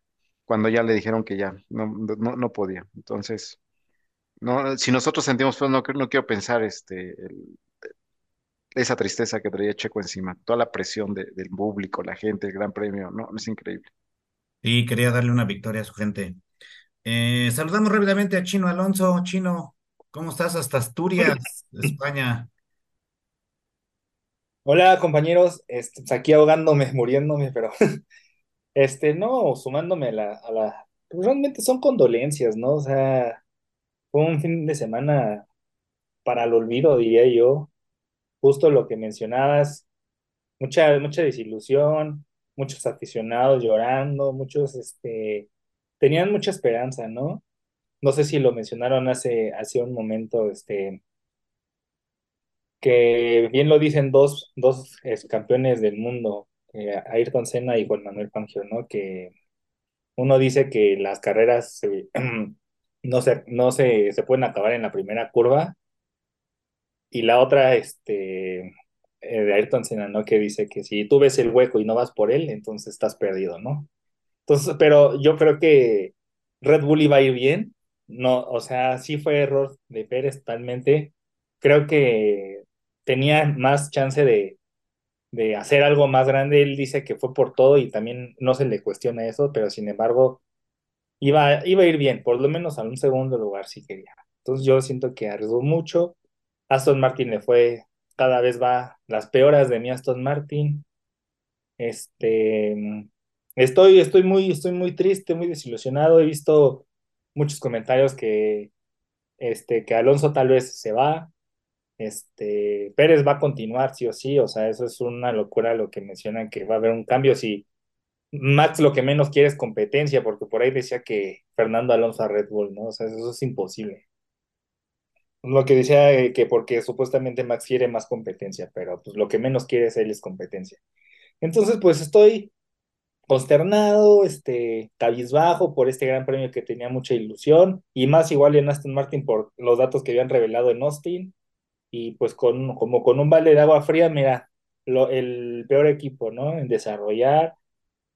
cuando ya le dijeron que ya no, no, no podía. Entonces, no, si nosotros sentimos, pues no, no quiero pensar este, esa tristeza que traía Checo encima, toda la presión del público, la gente, el gran premio, no, es increíble. Y quería darle una victoria a su gente. Eh, saludamos rápidamente a Chino Alonso. Chino, ¿cómo estás hasta Asturias, España? Hola compañeros, este, pues, aquí ahogándome, muriéndome, pero este, no, sumándome a la, a la, pues realmente son condolencias, ¿no? O sea, fue un fin de semana para el olvido, diría yo. Justo lo que mencionabas, mucha, mucha desilusión, muchos aficionados llorando, muchos, este, tenían mucha esperanza, ¿no? No sé si lo mencionaron hace, hace un momento, este, que bien lo dicen dos, dos campeones del mundo, eh, Ayrton Senna y Juan Manuel Fangio, ¿no? Que uno dice que las carreras no, se, no se, se pueden acabar en la primera curva y la otra, este, eh, de Ayrton Senna, ¿no? Que dice que si tú ves el hueco y no vas por él, entonces estás perdido, ¿no? Entonces, pero yo creo que Red Bull iba a ir bien, no, o sea, sí fue error de Pérez totalmente. Creo que tenía más chance de, de hacer algo más grande. Él dice que fue por todo y también no se le cuestiona eso, pero sin embargo, iba, iba a ir bien, por lo menos a un segundo lugar si quería. Entonces yo siento que arriesgó mucho. Aston Martin le fue, cada vez va las peoras de mi Aston Martin. Este, estoy, estoy muy, estoy muy triste, muy desilusionado. He visto muchos comentarios que, este, que Alonso tal vez se va, este, Pérez va a continuar sí o sí, o sea, eso es una locura lo que mencionan que va a haber un cambio si Max lo que menos quiere es competencia, porque por ahí decía que Fernando Alonso a Red Bull, ¿no? O sea, eso es imposible. Lo que decía eh, que porque supuestamente Max quiere más competencia, pero pues lo que menos quiere es él es competencia. Entonces, pues estoy consternado, este, cabizbajo por este gran premio que tenía mucha ilusión, y más igual en Aston Martin por los datos que habían revelado en Austin, y pues con, como con un balde de agua fría, mira, lo, el peor equipo, ¿no? En desarrollar,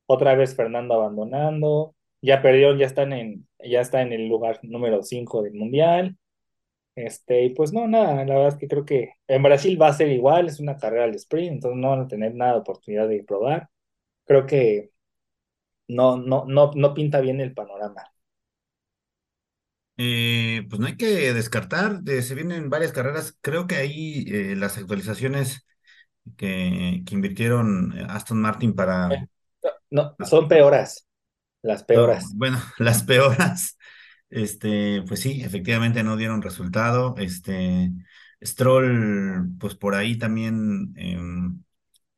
otra vez Fernando abandonando, ya perdieron, ya están en, ya está en el lugar número 5 del Mundial, este, y pues no, nada, la verdad es que creo que en Brasil va a ser igual, es una carrera al sprint, entonces no van a tener nada de oportunidad de probar. Creo que no, no, no, no pinta bien el panorama. Eh, pues no hay que descartar, se vienen varias carreras. Creo que ahí eh, las actualizaciones que, que, invirtieron Aston Martin para... Eh, no, son peoras, las peoras. bueno, las peoras, este, pues sí, efectivamente no dieron resultado. Este, Stroll, pues por ahí también em,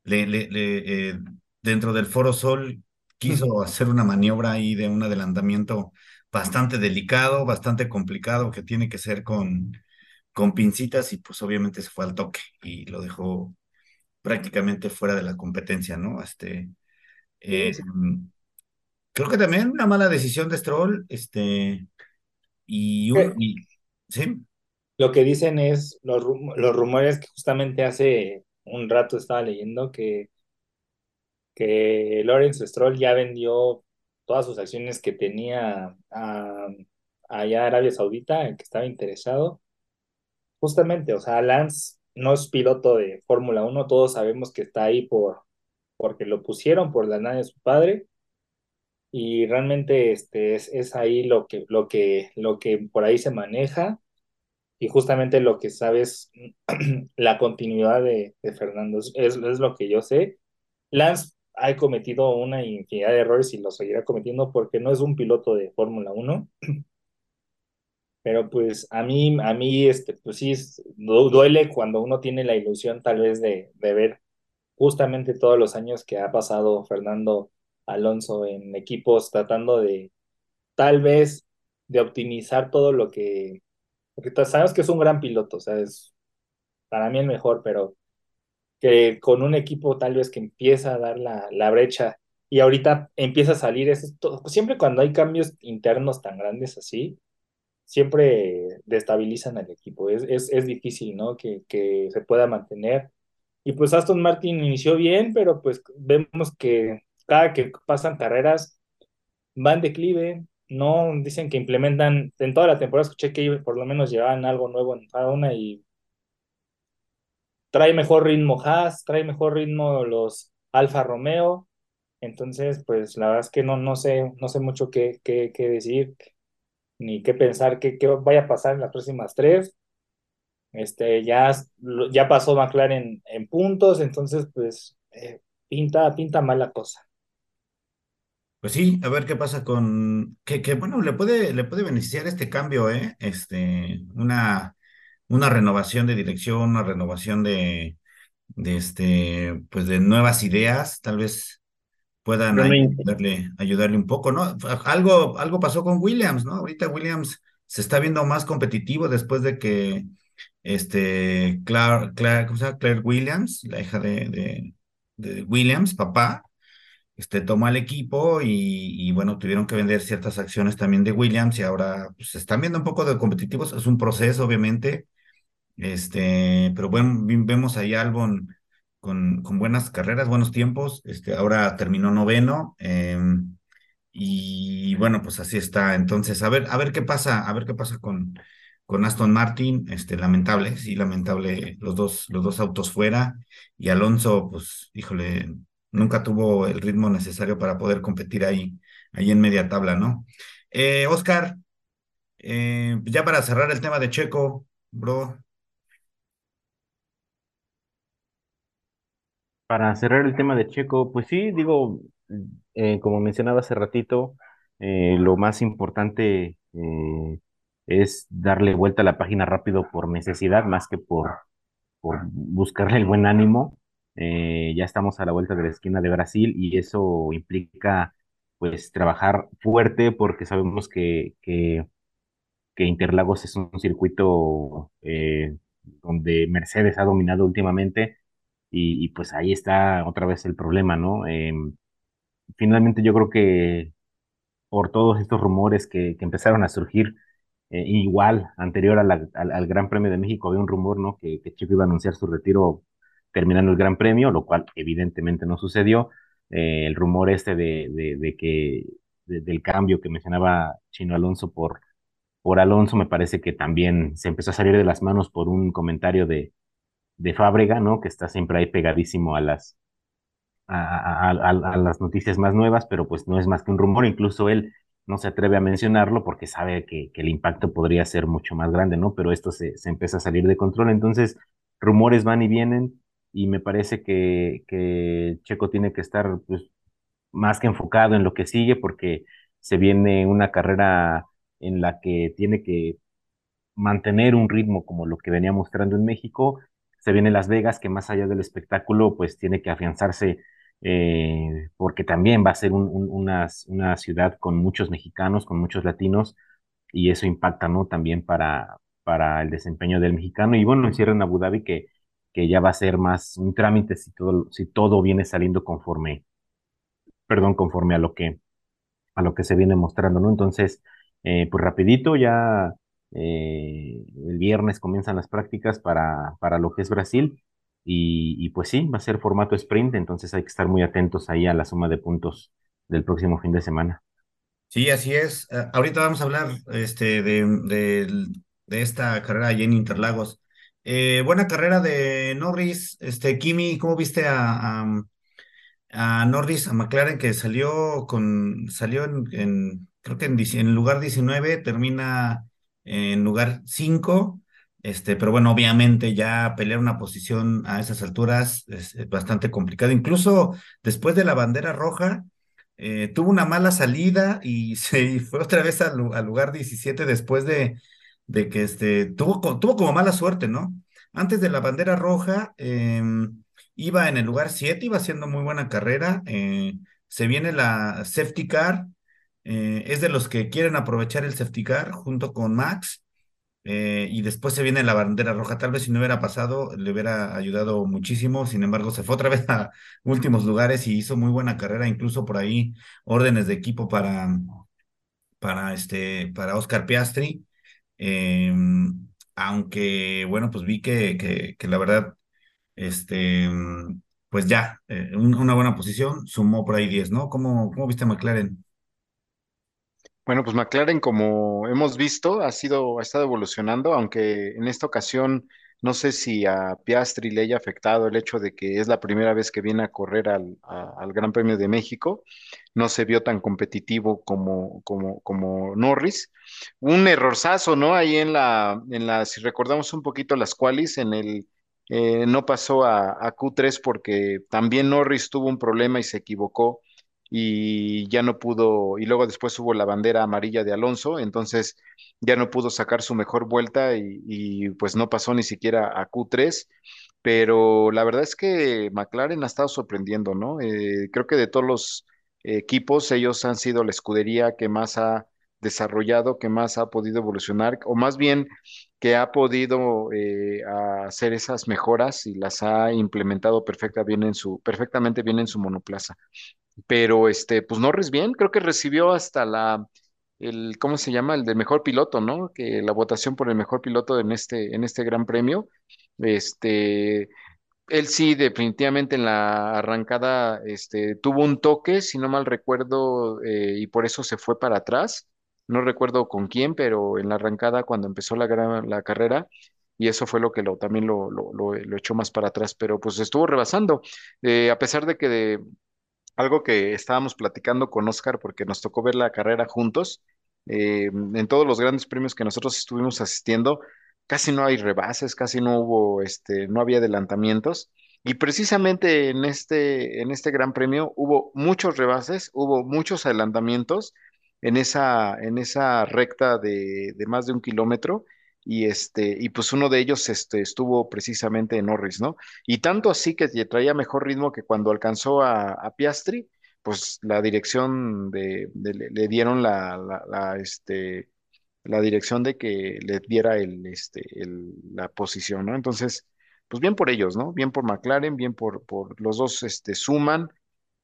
le, le, dentro del Foro Sol quiso hacer una maniobra ahí de un adelantamiento bastante delicado, bastante complicado, que tiene que ser con, con pincitas y pues obviamente se fue al toque y lo dejó prácticamente fuera de la competencia, ¿no? Este, eh, creo que también una mala decisión de Stroll, este, y, un, ¿sí? Lo que dicen es los, los rumores que justamente hace un rato estaba leyendo que que Lawrence Stroll ya vendió todas sus acciones que tenía a, allá Arabia Saudita, en que estaba interesado. Justamente, o sea, Lance no es piloto de Fórmula 1, todos sabemos que está ahí por porque lo pusieron por la nada de su padre. Y realmente este es, es ahí lo que lo que lo que por ahí se maneja. Y justamente lo que sabes la continuidad de, de Fernando es, es, lo que yo sé. Lance ha cometido una infinidad de errores y los seguirá cometiendo porque no es un piloto de Fórmula 1. Pero pues a mí, a mí, este, pues sí, duele cuando uno tiene la ilusión tal vez de, de ver justamente todos los años que ha pasado Fernando Alonso en equipos tratando de, tal vez de optimizar todo lo que, porque sabemos que es un gran piloto, o sea, es para mí el mejor, pero que con un equipo tal vez que empieza a dar la, la brecha y ahorita empieza a salir, eso siempre cuando hay cambios internos tan grandes así, siempre destabilizan al equipo, es, es, es difícil, ¿no? Que, que se pueda mantener. Y pues Aston Martin inició bien, pero pues vemos que cada que pasan carreras van declive, no dicen que implementan, en toda la temporada escuché que por lo menos llevaban algo nuevo en cada una y trae mejor ritmo Haas, trae mejor ritmo los Alfa Romeo, entonces pues la verdad es que no, no sé, no sé mucho qué, qué, qué decir, ni qué pensar qué, qué vaya a pasar en las próximas tres. Este, ya, ya pasó McLaren en puntos, entonces pues eh, pinta, pinta mala cosa. Pues sí, a ver qué pasa con, que, que bueno, le puede, le puede beneficiar este cambio, ¿eh? Este, una, una renovación de dirección, una renovación de, de este, pues de nuevas ideas, tal vez puedan ayudarle, ayudarle un poco, ¿no? Algo, algo pasó con Williams, ¿no? Ahorita Williams se está viendo más competitivo después de que este, Claire, Claire. Claire Williams, la hija de, de, Williams, papá, este, tomó el equipo y, bueno, tuvieron que vender ciertas acciones también de Williams y ahora pues, se están viendo un poco de competitivos. Es un proceso, obviamente, este, pero bueno, vemos ahí Albon con, con buenas carreras, buenos tiempos. Este, ahora terminó noveno. Em, y bueno, pues así está. Entonces, a ver, a ver qué pasa, a ver qué pasa con, con Aston Martin. Este, lamentable, sí, lamentable, los dos, los dos autos fuera. Y Alonso, pues, híjole, nunca tuvo el ritmo necesario para poder competir ahí, ahí en media tabla, ¿no? Eh, Oscar, eh, ya para cerrar el tema de Checo, bro. Para cerrar el tema de Checo, pues sí, digo, eh, como mencionaba hace ratito, lo más importante es darle vuelta a la página rápido por necesidad, más que por, por buscarle el buen ánimo. Eh, ya estamos a la vuelta de la esquina de Brasil y eso implica pues trabajar fuerte porque sabemos que, que, Interlagos es un circuito eh, donde Mercedes ha dominado últimamente y, pues ahí está otra vez el problema, ¿no? Em, finalmente yo creo que por todos estos rumores que, que empezaron a surgir, eh, igual anterior al, Gran Premio de México había un rumor, ¿no? Que, que iba a anunciar su retiro terminando el Gran Premio, lo cual evidentemente no sucedió. Eh, el rumor este de, de, que del cambio que mencionaba Chino Alonso por, por Alonso me parece que también se empezó a salir de las manos por un comentario de, de Fábrega, ¿no? Que está siempre ahí pegadísimo a las, a, a, las noticias más nuevas, pero pues no es más que un rumor, incluso él no se atreve a mencionarlo porque sabe que, el impacto podría ser mucho más grande, ¿no? Pero esto se, se empieza a salir de control, entonces rumores van y vienen, y me parece que, que Checo tiene que estar pues, más que enfocado en lo que sigue porque se viene una carrera en la que tiene que mantener un ritmo como lo que venía mostrando en México. Se viene Las Vegas, que más allá del espectáculo, pues tiene que afianzarse eh, porque también va a ser una, una, ciudad con muchos mexicanos, con muchos latinos, y eso impacta, ¿no? También para, para el desempeño del mexicano. Y bueno, encierra en Abu Dhabi que que ya va a ser más un trámite si todo, si todo viene saliendo conforme, perdón, conforme a lo que, a lo que se viene mostrando, ¿no? Entonces, eh, pues rapidito, ya eh, el viernes comienzan las prácticas para, para lo que es Brasil y, pues sí, va a ser formato sprint, entonces hay que estar muy atentos ahí a la suma de puntos del próximo fin de semana. Sí, así es. Eh, ahorita vamos a hablar este, de, de, esta carrera allí en Interlagos. Eh, buena carrera de Norris. Este, Kimi, ¿cómo viste a, a, Norris, a McLaren, que salió con, salió en, creo que en, en, lugar 19, termina en lugar 5. Este, pero bueno, obviamente ya pelear una posición a esas alturas es, bastante complicado. Incluso después de la bandera roja, eh, tuvo una mala salida y se fue otra vez al, lugar 17 después de, de que este, tuvo, tuvo como mala suerte, ¿no? Antes de la bandera roja, em, iba en el lugar 7, iba haciendo muy buena carrera. Eh, se viene la safety car, eh, es de los que quieren aprovechar el safety car junto con Max eh, y después se viene la bandera roja. Tal vez si no hubiera pasado, le hubiera ayudado muchísimo. Sin embargo, se fue otra vez a últimos lugares y hizo muy buena carrera, incluso por ahí órdenes de equipo para, para, este, para Oscar Piastri. Em, aunque, bueno, pues vi que, que, la verdad, este, pues ya, eh, una buena posición, sumó por ahí 10, ¿no? ¿Cómo, cómo viste McLaren? Bueno, pues McLaren, como hemos visto, ha sido, ha estado evolucionando, aunque en esta ocasión no sé si a Piastri le haya afectado el hecho de que es la primera vez que viene a correr al, Gran Premio de México. No se vio tan competitivo como, como, como Norris. Un errorzazo, ¿no? Ahí en la, en la, si recordamos un poquito las qualis, en el, eh, no pasó a, a Q3 porque también Norris tuvo un problema y se equivocó y ya no pudo, y luego después hubo la bandera amarilla de Alonso, entonces ya no pudo sacar su mejor vuelta y, pues no pasó ni siquiera a Q3, pero la verdad es que McLaren ha estado sorprendiendo, ¿no? Eh, creo que de todos los equipos ellos han sido la escudería que más ha desarrollado, que más ha podido evolucionar, o más bien que ha podido eh, hacer esas mejoras y las ha implementado perfecta bien en su, perfectamente bien en su monoplaza. Pero este, pues Norris bien, creo que recibió hasta la, el, ¿cómo se llama? El del mejor piloto, ¿no? Que la votación por el mejor piloto en este, en este gran premio. Este, él sí, definitivamente en la arrancada, este, tuvo un toque, si no mal recuerdo, eh, y por eso se fue para atrás. No recuerdo con quién, pero en la arrancada cuando empezó la, la carrera, y eso fue lo que lo, también lo, lo, lo, lo echó más para atrás, pero pues estuvo rebasando. Eh, a pesar de que de, algo que estábamos platicando con Oscar porque nos tocó ver la carrera juntos. eh, en todos los grandes premios que nosotros estuvimos asistiendo, casi no hay rebases, casi no hubo, este, no había adelantamientos. Y precisamente en este, en este gran premio hubo muchos rebases, hubo muchos adelantamientos en esa, en esa recta de, de más de un kilómetro. Y este, y pues uno de ellos este, estuvo precisamente en Norris, ¿no? Y tanto así que traía mejor ritmo que cuando alcanzó a, Piastri, pues la dirección de, le, dieron la, este, la dirección de que le diera el, este, el, la posición, ¿no? Entonces, pues bien por ellos, ¿no? Bien por McLaren, bien por, por los dos, este, suman.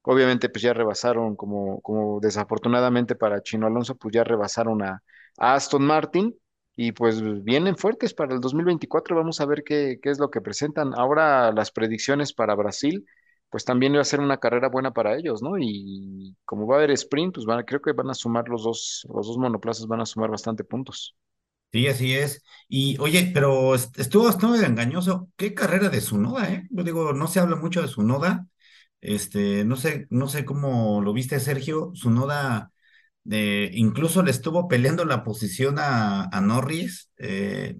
Obviamente, pues ya rebasaron, como, como desafortunadamente para Chino Alonso, pues ya rebasaron a Aston Martin y pues vienen fuertes para el 2024. Vamos a ver qué, qué es lo que presentan. Ahora las predicciones para Brasil, pues también va a ser una carrera buena para ellos, ¿no? Y como va a haber sprint, pues van, creo que van a sumar los dos, los dos monoplazas, van a sumar bastante puntos. Sí, así es. Y oye, pero est- estuvo bastante engañoso. ¿Qué carrera de Tsunoda, eh? Yo digo, no se habla mucho de Tsunoda. Este, no sé, no sé cómo lo viste, Sergio. Tsunoda incluso le estuvo peleando la posición a, a Norris, eh,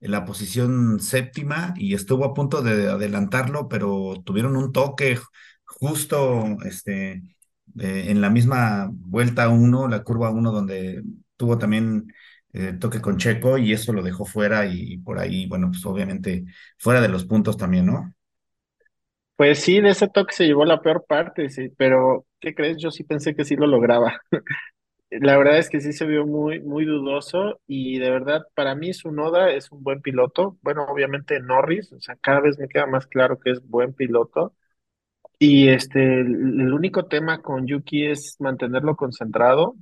en la posición séptima, y estuvo a punto de adelantarlo, pero tuvieron un toque justo este, eh, en la misma vuelta uno, la curva uno, donde tuvo también eh, toque con Checo, y eso lo dejó fuera, y, por ahí, bueno, pues obviamente fuera de los puntos también, ¿no? Pues sí, de ese toque se llevó la peor parte, sí, pero ¿qué crees? Yo sí pensé que sí lo lograba. La verdad es que sí se vio muy, muy dudoso y de verdad para mí Tsunoda es un buen piloto. Bueno, obviamente Norris, o sea, cada vez me queda más claro que es buen piloto. Y este, el, único tema con Yuki es mantenerlo concentrado,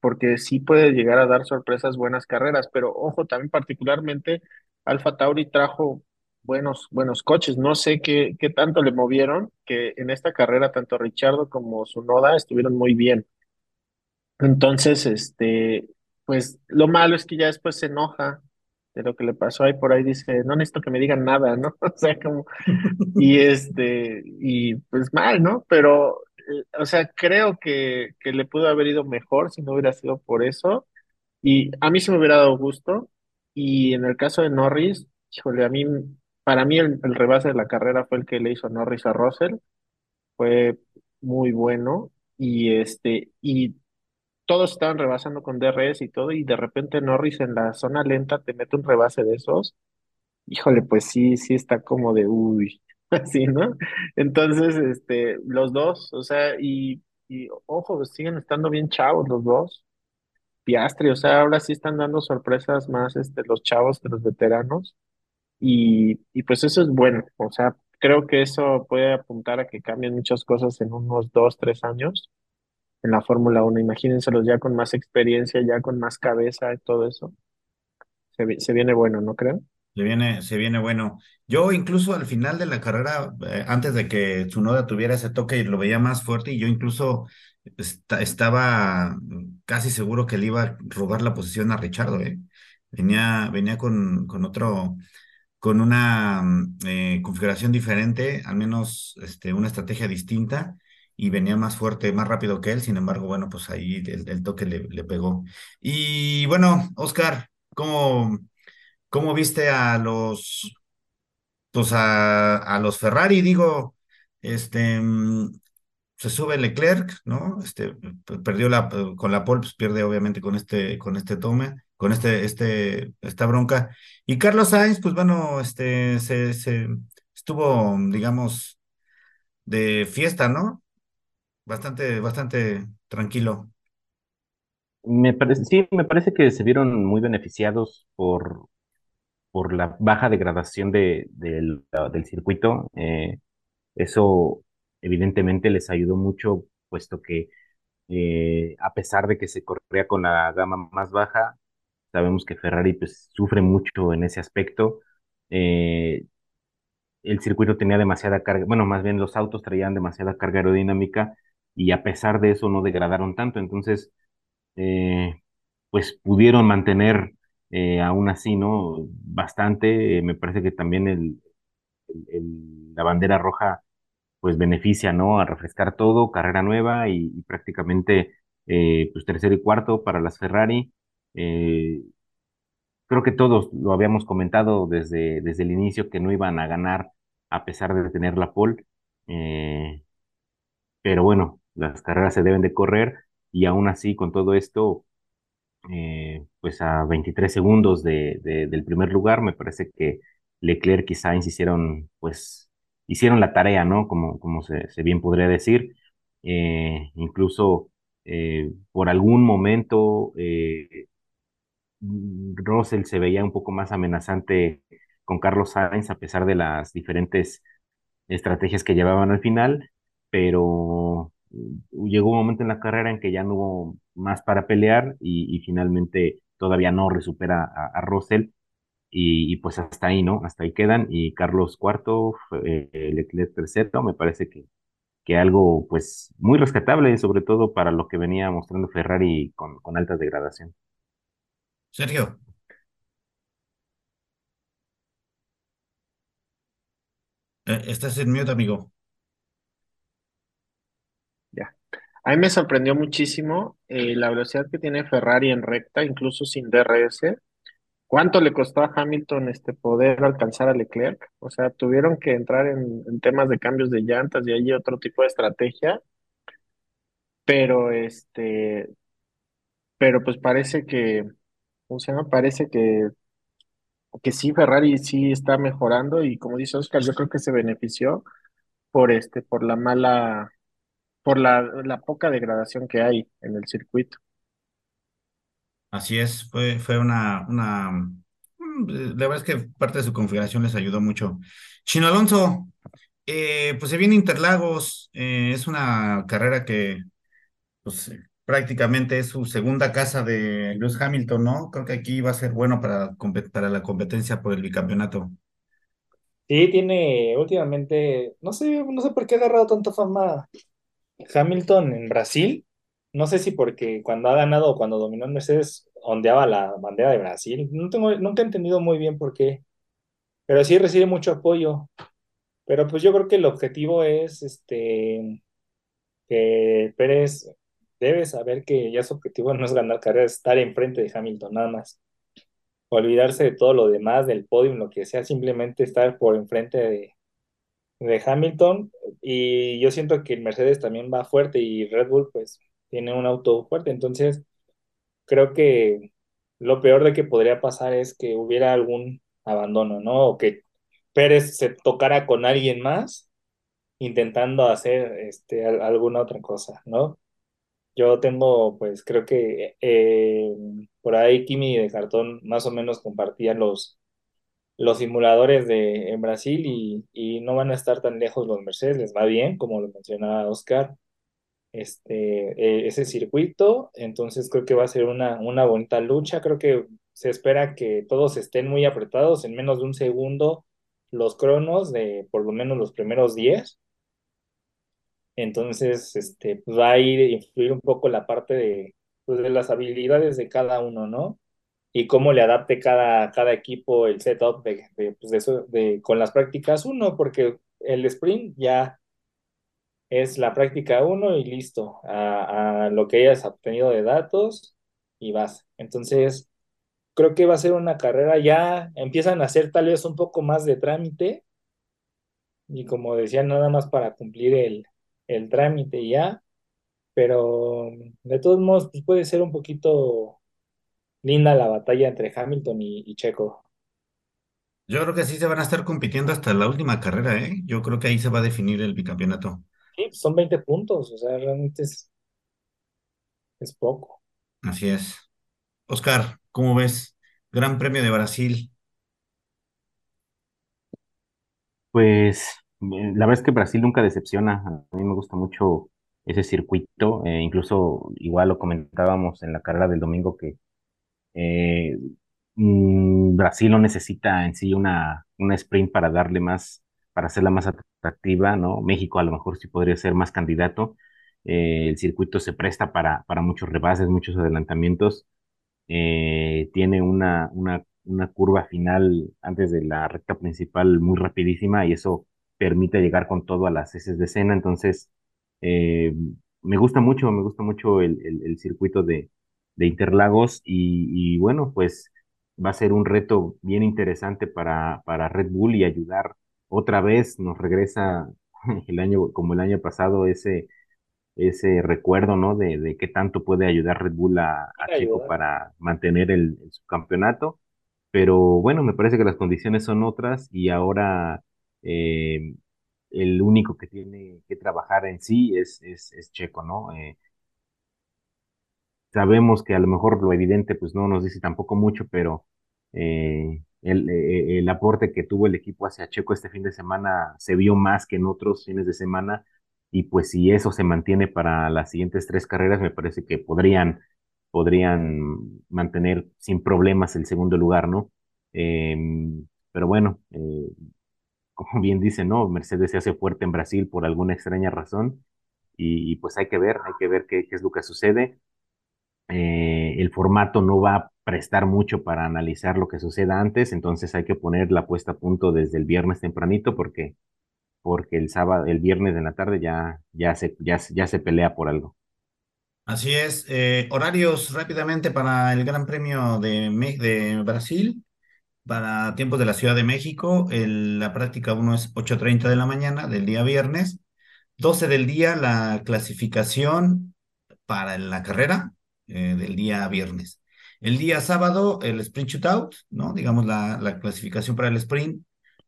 porque sí puede llegar a dar sorpresas, buenas carreras, pero ojo, también particularmente Alfa Tauri trajo buenos, buenos coches. No sé qué, qué tanto le movieron, que en esta carrera tanto Richardo como Tsunoda estuvieron muy bien. Entonces, este, pues lo malo es que ya después se enoja de lo que le pasó ahí por ahí, dice, no necesito que me digan nada, ¿no? O sea, como, y este, y pues mal, ¿no? Pero, eh, o sea, creo que, que le pudo haber ido mejor si no hubiera sido por eso. Y a mí sí me hubiera dado gusto. Y en el caso de Norris, híjole, a mí, para mí el, el rebase de la carrera fue el que le hizo Norris a Russell, fue muy bueno. Y este, y todos estaban rebasando con DRS y todo, y de repente Norris en la zona lenta te mete un rebase de esos. Híjole, pues sí, sí está como de uy, así, ¿no? Entonces, este, los dos, o sea, y y ojo, siguen estando bien chavos los dos. Piastri, o sea, ahora sí están dando sorpresas más este, los chavos que los veteranos. Y, y pues eso es bueno, o sea, creo que eso puede apuntar a que cambien muchas cosas en unos dos, tres años en la Fórmula 1. Imagínenselos ya con más experiencia, ya con más cabeza y todo eso. Se, se viene bueno, ¿no creen? Se viene, se viene bueno. Yo incluso al final de la carrera, eh, antes de que Tsunoda tuviera ese toque, lo veía más fuerte y yo incluso esta- estaba casi seguro que le iba a robar la posición a Richardo, ¿eh? Venía, venía con, con otro, con una eh, configuración diferente, al menos este, una estrategia distinta, y venía más fuerte, más rápido que él. Sin embargo, bueno, pues ahí el, toque le, pegó. Y bueno, Oscar, ¿cómo, cómo viste a los, pues a, a los Ferrari? Digo, este, mm, se sube Leclerc, ¿no? Este, perdió la, con la pole, pues pierde obviamente con este, con este tome, con este, este, esta bronca. Y Carlos Sainz, pues bueno, este, se estuvo, digamos, de fiesta, ¿no? Bastante, bastante tranquilo. Me parece, sí, me parece que se vieron muy beneficiados por, por la baja degradación de, del del circuito. Eh, eso evidentemente les ayudó mucho, puesto que eh, a pesar de que se corría con la gama más baja, sabemos que Ferrari pues, sufre mucho en ese aspecto. Eh, el circuito tenía demasiada carga, bueno, más bien los autos traían demasiada carga aerodinámica y a pesar de eso no degradaron tanto. Entonces, eh, pues pudieron mantener eh, aún así, ¿no? Bastante. Eh, me parece que también el, la bandera roja pues beneficia, ¿no? A refrescar todo, carrera nueva y, y prácticamente eh, pues tercero y cuarto para las Ferrari. Creo que todos lo habíamos comentado desde, desde el inicio que no iban a ganar a pesar de tener la pole. Pero bueno, las carreras se deben de correr y aún así con todo esto eh, pues a 23 segundos de, de- del primer lugar, me parece que Leclerc y Sainz hicieron, pues, hicieron la tarea, ¿no? Como, como se, bien podría decir. Eh, incluso eh, por algún momento Russell se veía un poco más amenazante con Carlos Sainz a pesar de las diferentes estrategias que llevaban al final, pero llegó un momento en la carrera en que ya no hubo más para pelear y, finalmente todavía no resupera a, a Russell y, y pues hasta ahí, ¿no? Hasta ahí quedan y Carlos cuarto, eh, Leclerc tercero, me parece que, que algo pues muy rescatable, sobre todo para lo que venía mostrando Ferrari con, con alta degradación. Sergio, eh, estás en mute, amigo. Ya. A mí me sorprendió muchísimo eh, la velocidad que tiene Ferrari en recta, incluso sin DRS. ¿Cuánto le costó a Hamilton este poder alcanzar a Leclerc? O sea, tuvieron que entrar en, temas de cambios de llantas y allí otro tipo de estrategia, pero este, pero pues parece que, ¿cómo se llama? Parece que, que sí, Ferrari sí está mejorando y como dice Oscar, yo creo que se benefició por este, por la mala, por la, la poca degradación que hay en el circuito. Así es, fue, fue una, una, mm, la verdad es que parte de su configuración les ayudó mucho. Chino Alonso, eh, pues se viene Interlagos, eh, es una carrera que pues eh, prácticamente es su segunda casa de Lewis Hamilton, ¿no? Creo que aquí va a ser bueno para, para la competencia por el bicampeonato. Sí, tiene últimamente, no sé, no sé por qué ha agarrado tanta fama Hamilton en Brasil. No sé si porque cuando ha ganado o cuando dominó en Mercedes ondeaba la bandera de Brasil. No tengo, nunca he entendido muy bien por qué, pero sí recibe mucho apoyo. Pero pues yo creo que el objetivo es este que Pérez debe saber que ya su objetivo no es ganar carreras, es estar enfrente de Hamilton, nada más. Olvidarse de todo lo demás, del podium, lo que sea, simplemente estar por enfrente de, de Hamilton. Y yo siento que Mercedes también va fuerte y Red Bull pues tiene un auto fuerte. Entonces creo que lo peor de que podría pasar es que hubiera algún abandono, ¿no? O que Pérez se tocara con alguien más intentando hacer este, alguna otra cosa, ¿no? Yo tengo, pues creo que eh, por ahí Kimi de Cartón más o menos compartían los, los simuladores de, en Brasil y, y no van a estar tan lejos los Mercedes, les va bien, como lo mencionaba Oscar, este, eh, ese circuito, entonces creo que va a ser una, una bonita lucha, creo que se espera que todos estén muy apretados en menos de un segundo los cronos de por lo menos los primeros 10 entonces, este, va a ir a influir un poco la parte de, pues, de las habilidades de cada uno, ¿no? Y cómo le adapte cada, cada equipo el setup de, pues, de de, con las prácticas uno, porque el sprint ya es la práctica uno y listo, a, a lo que hayas obtenido de datos y vas. Entonces, creo que va a ser una carrera ya, empiezan a hacer tal vez un poco más de trámite y como decía, nada más para cumplir el, el trámite ya, pero de todos modos pues puede ser un poquito linda la batalla entre Hamilton y, y Checo. Yo creo que sí se van a estar compitiendo hasta la última carrera, ¿eh? Yo creo que ahí se va a definir el bicampeonato. Sí, pues son 20 puntos, o sea, realmente es, es poco. Así es. Oscar, ¿cómo ves? Gran Premio de Brasil. Pues eh, la verdad es que Brasil nunca decepciona. A mí me gusta mucho ese circuito. eh, incluso igual lo comentábamos en la carrera del domingo que eh, mm, Brasil no necesita en sí una, sprint para darle más, para hacerla más atractiva, ¿no? México a lo mejor sí podría ser más candidato. Eh, el circuito se presta para, para muchos rebases, muchos adelantamientos eh, tiene una, una, una curva final antes de la recta principal muy rapidísima y eso permite llegar con todo a las heces de escena. Entonces, me gusta mucho, me gusta mucho el, el circuito de, de Interlagos y, y, bueno, pues va a ser un reto bien interesante para, para Red Bull y ayudar otra vez, nos regresa el año, como el año pasado, ese ese recuerdo, ¿no? De, de qué tanto puede ayudar Red Bull a, a Checo para mantener el, el subcampeonato. Pero bueno, me parece que las condiciones son otras y ahora eh, el único que tiene que trabajar en sí es, es, es Checo, ¿no? Eh, sabemos que a lo mejor lo evidente pues no nos dice tampoco mucho, pero eh, el, eh, el aporte que tuvo el equipo hacia Checo este fin de semana se vio más que en otros fines de semana y pues si eso se mantiene para las siguientes tres carreras, me parece que podrían, podrían mantener sin problemas el segundo lugar, ¿no? Eh, pero bueno, eh, como bien dice, ¿no? Mercedes se hace fuerte en Brasil por alguna extraña razón y, pues hay que ver, hay que ver qué es lo que sucede. Eh, el formato no va a prestar mucho para analizar lo que suceda antes, entonces hay que poner la puesta a punto desde el viernes tempranito porque porque el sábado, el viernes de la tarde ya, ya, se, ya, ya se pelea por algo. Así es. Eh, horarios rápidamente para el Gran Premio de, de Brasil, para tiempos de la Ciudad de México. La práctica 1 es 8.30 de la mañana del día viernes. 12 del día la clasificación para la carrera eh, del día viernes. El día sábado el sprint shootout, ¿no? Digamos la, la clasificación para el sprint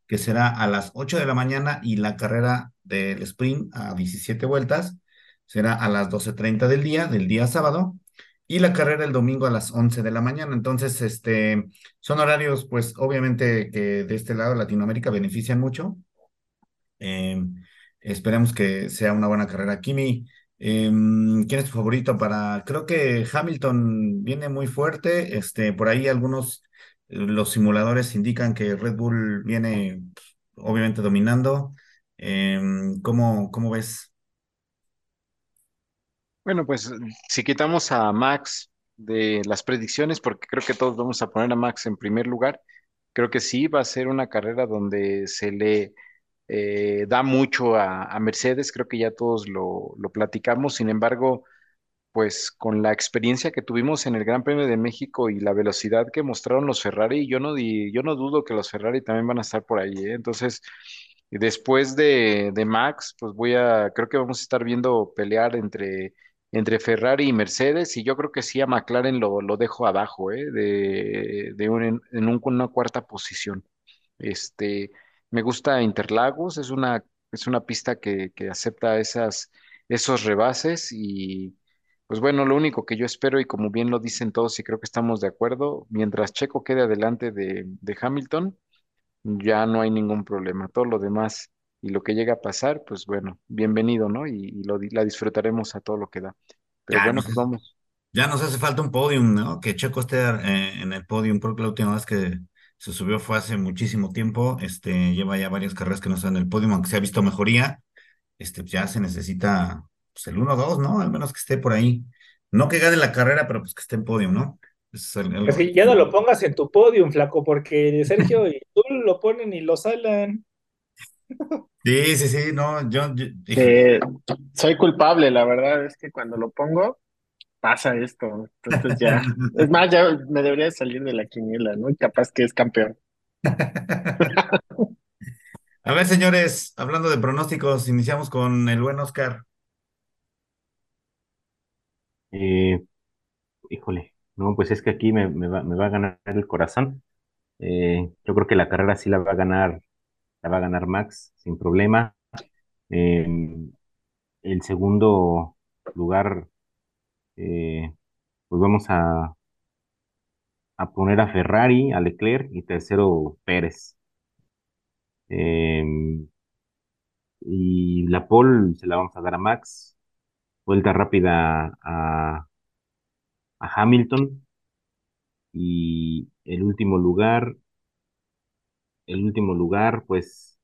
que será a las 8 de la mañana y la carrera del sprint a 17 vueltas será a las 12.30 del día, del día sábado, y la carrera el domingo a las 11 de la mañana. Entonces, este, son horarios, pues, obviamente que de este lado Latinoamérica benefician mucho. Eh, esperemos que sea una buena carrera. Kimi, eh, ¿quién es tu favorito para? Creo que Hamilton viene muy fuerte. Este, por ahí algunos los simuladores indican que Red Bull viene obviamente dominando. Eh, ¿cómo, ¿Cómo ves? Bueno, pues si quitamos a Max de las predicciones, porque creo que todos vamos a poner a Max en primer lugar, creo que sí va a ser una carrera donde se le eh, da mucho a, Mercedes, creo que ya todos lo, lo platicamos, sin embargo, pues con la experiencia que tuvimos en el Gran Premio de México y la velocidad que mostraron los Ferrari, yo no, di, yo no dudo que los Ferrari también van a estar por ahí. ¿eh? Entonces, después de, de, Max, pues voy a, creo que vamos a estar viendo pelear entre, entre Ferrari y Mercedes y yo creo que sí a McLaren lo, lo dejo abajo, ¿eh? de, de un, en un, una cuarta posición. Este, me gusta Interlagos, es una es una pista que, que acepta esas, esos rebases y pues bueno, lo único que yo espero y como bien lo dicen todos y creo que estamos de acuerdo, mientras Checo quede adelante de, de Hamilton, ya no hay ningún problema. Todo lo demás y lo que llega a pasar, pues bueno, bienvenido, ¿no? Y, y lo, di- la disfrutaremos a todo lo que da. Pero Ya bueno, nos, pues vamos. ya nos hace falta un podium, ¿no? Que Checo esté eh, en el podium, porque la última vez que se subió fue hace muchísimo tiempo. Este, lleva ya varias carreras que no están en el podium, aunque se ha visto mejoría. Este, ya se necesita pues, el uno dos ¿no? Al menos que esté por ahí. No que gane la carrera, pero pues que esté en podium, ¿no? Es el- Es algo. que ya no lo pongas en tu podium, flaco, porque Sergio y tú lo ponen y lo salan. Sí, sí, sí, no, yo. Eh, soy culpable, la verdad es que cuando lo pongo pasa esto. Entonces ya, es más, ya me debería de salir de la quiniela, ¿no? Y capaz que es campeón. A ver, señores, hablando de pronósticos, iniciamos con el buen Oscar. Eh, híjole, no, pues es que aquí me, me va, me va a ganar el corazón. Eh, yo creo que la carrera sí la va a ganar, la va a ganar Max sin problema. Eh, el segundo lugar, eh, pues vamos a, a poner a Ferrari, a Leclerc y tercero Pérez. Eh, y la pole se la vamos a dar a Max. Vuelta rápida a, a Hamilton. Y el último lugar, el último lugar, pues,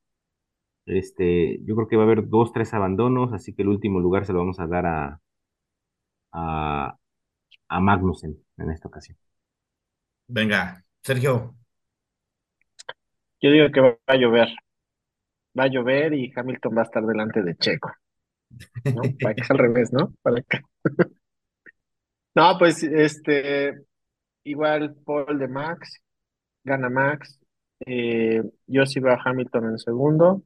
este, yo creo que va a haber dos, tres abandonos, así que el último lugar se lo vamos a dar a, a, a Magnussen en esta ocasión. Venga, Sergio. Yo digo que va a llover. Va a llover y Hamilton va a estar delante de Checo, ¿no? Para que es al revés, ¿no? Para acá. No, pues este, igual Paul de Max, gana Max. Eh, yo sí veo a Hamilton en segundo.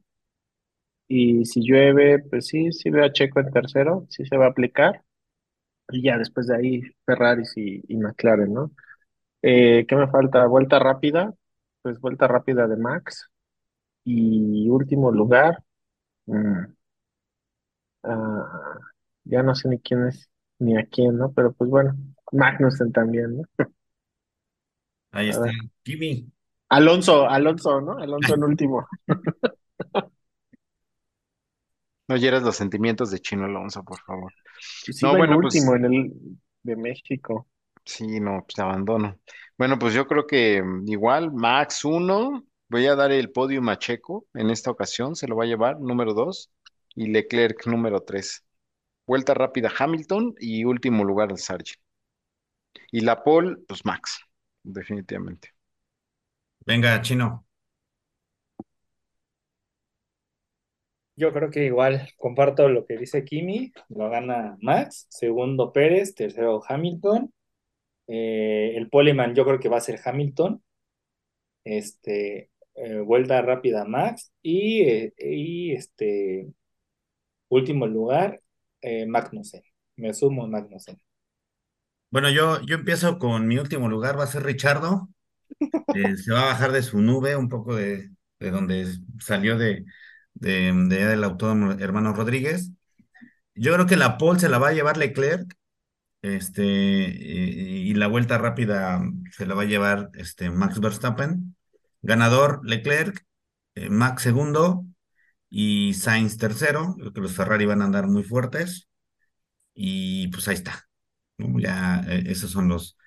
Y si llueve, pues sí, sí veo a Checo en tercero, sí se va a aplicar. Y ya después de ahí, Ferraris y, y McLaren, ¿no? Eh, ¿qué me falta? Vuelta rápida, pues vuelta rápida de Max. Y último lugar, mm, ah, ya no sé ni quién es, ni a quién, ¿no? Pero pues bueno, Magnussen también, ¿no? Ahí A está. ver. Kimi. Alonso, Alonso, ¿no? Alonso en último. No hieras los sentimientos de Chino Alonso, por favor. Sí No, bueno, pues último en el de México. sí, no, pues abandono. Bueno, pues yo creo que mm, igual Max uno, voy a dar el podio a Checo en esta ocasión, se lo va a llevar, número dos, y Leclerc número tres. Vuelta rápida Hamilton y último lugar el Sargent. Y la pole, pues Max, definitivamente. Venga, Chino. Yo creo que igual comparto lo que dice Kimi, lo gana Max, segundo Pérez, tercero Hamilton. Eh, el poleman yo creo que va a ser Hamilton. Este, eh, vuelta rápida Max y, eh, y este último lugar Magnussen. Me sumo Magnussen. Bueno, yo, yo empiezo con mi último lugar, va a ser Richardo. Se va a bajar de su nube, un poco de, de donde salió de, de, de del autódromo Hermano Rodríguez. Yo creo que la pole se la va a llevar Leclerc, este, y, la vuelta rápida se la va a llevar este, Max Verstappen. Ganador Leclerc, eh, Max segundo y Sainz tercero. Creo que los Ferrari van a andar muy fuertes. Y pues ahí está. Ya eh, esos son los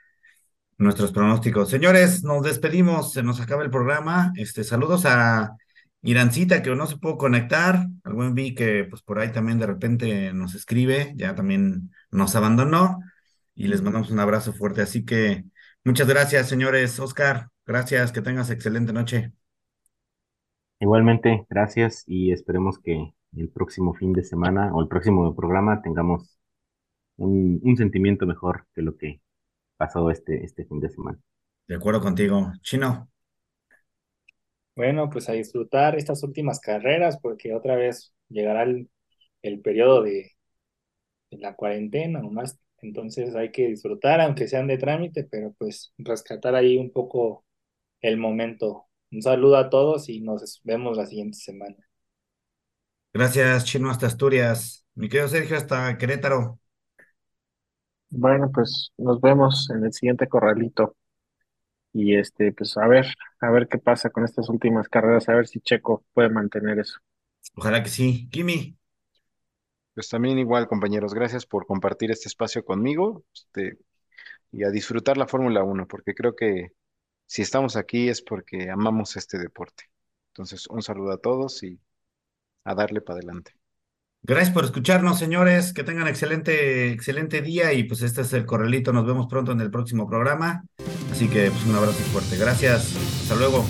nuestros pronósticos. Señores, nos despedimos, se nos acaba el programa. Este, saludos a Irancita, que no se pudo conectar. Al buen Vi que pues por ahí también de repente nos escribe, ya también nos abandonó. Y les mandamos un abrazo fuerte. Así que muchas gracias, señores. Oscar, gracias, que tengas excelente noche. Igualmente, gracias y esperemos que el próximo fin de semana o el próximo programa tengamos un, un sentimiento mejor que lo que pasó este, este fin de semana. De acuerdo contigo. Chino. Bueno, pues a disfrutar estas últimas carreras porque otra vez llegará el, el periodo de, de la cuarentena o más. Entonces hay que disfrutar, aunque sean de trámite, pero pues rescatar ahí un poco el momento. Un saludo a todos y nos vemos la siguiente semana. Gracias, Chino, hasta Asturias. Mi querido Sergio, hasta Querétaro. Bueno, pues nos vemos en el siguiente corralito. Y este, pues a ver, a ver qué pasa con estas últimas carreras, a ver si Checo puede mantener eso. Ojalá que sí. Kimi, Pues también igual, compañeros, gracias por compartir este espacio conmigo, este, y a disfrutar la Fórmula Uno, porque creo que si estamos aquí es porque amamos este deporte. Entonces, un saludo a todos y a darle para adelante. Gracias por escucharnos, señores. Que tengan excelente, excelente día. Y pues este es el corralito. Nos vemos pronto en el próximo programa. Así que pues un abrazo fuerte. Gracias. Hasta luego.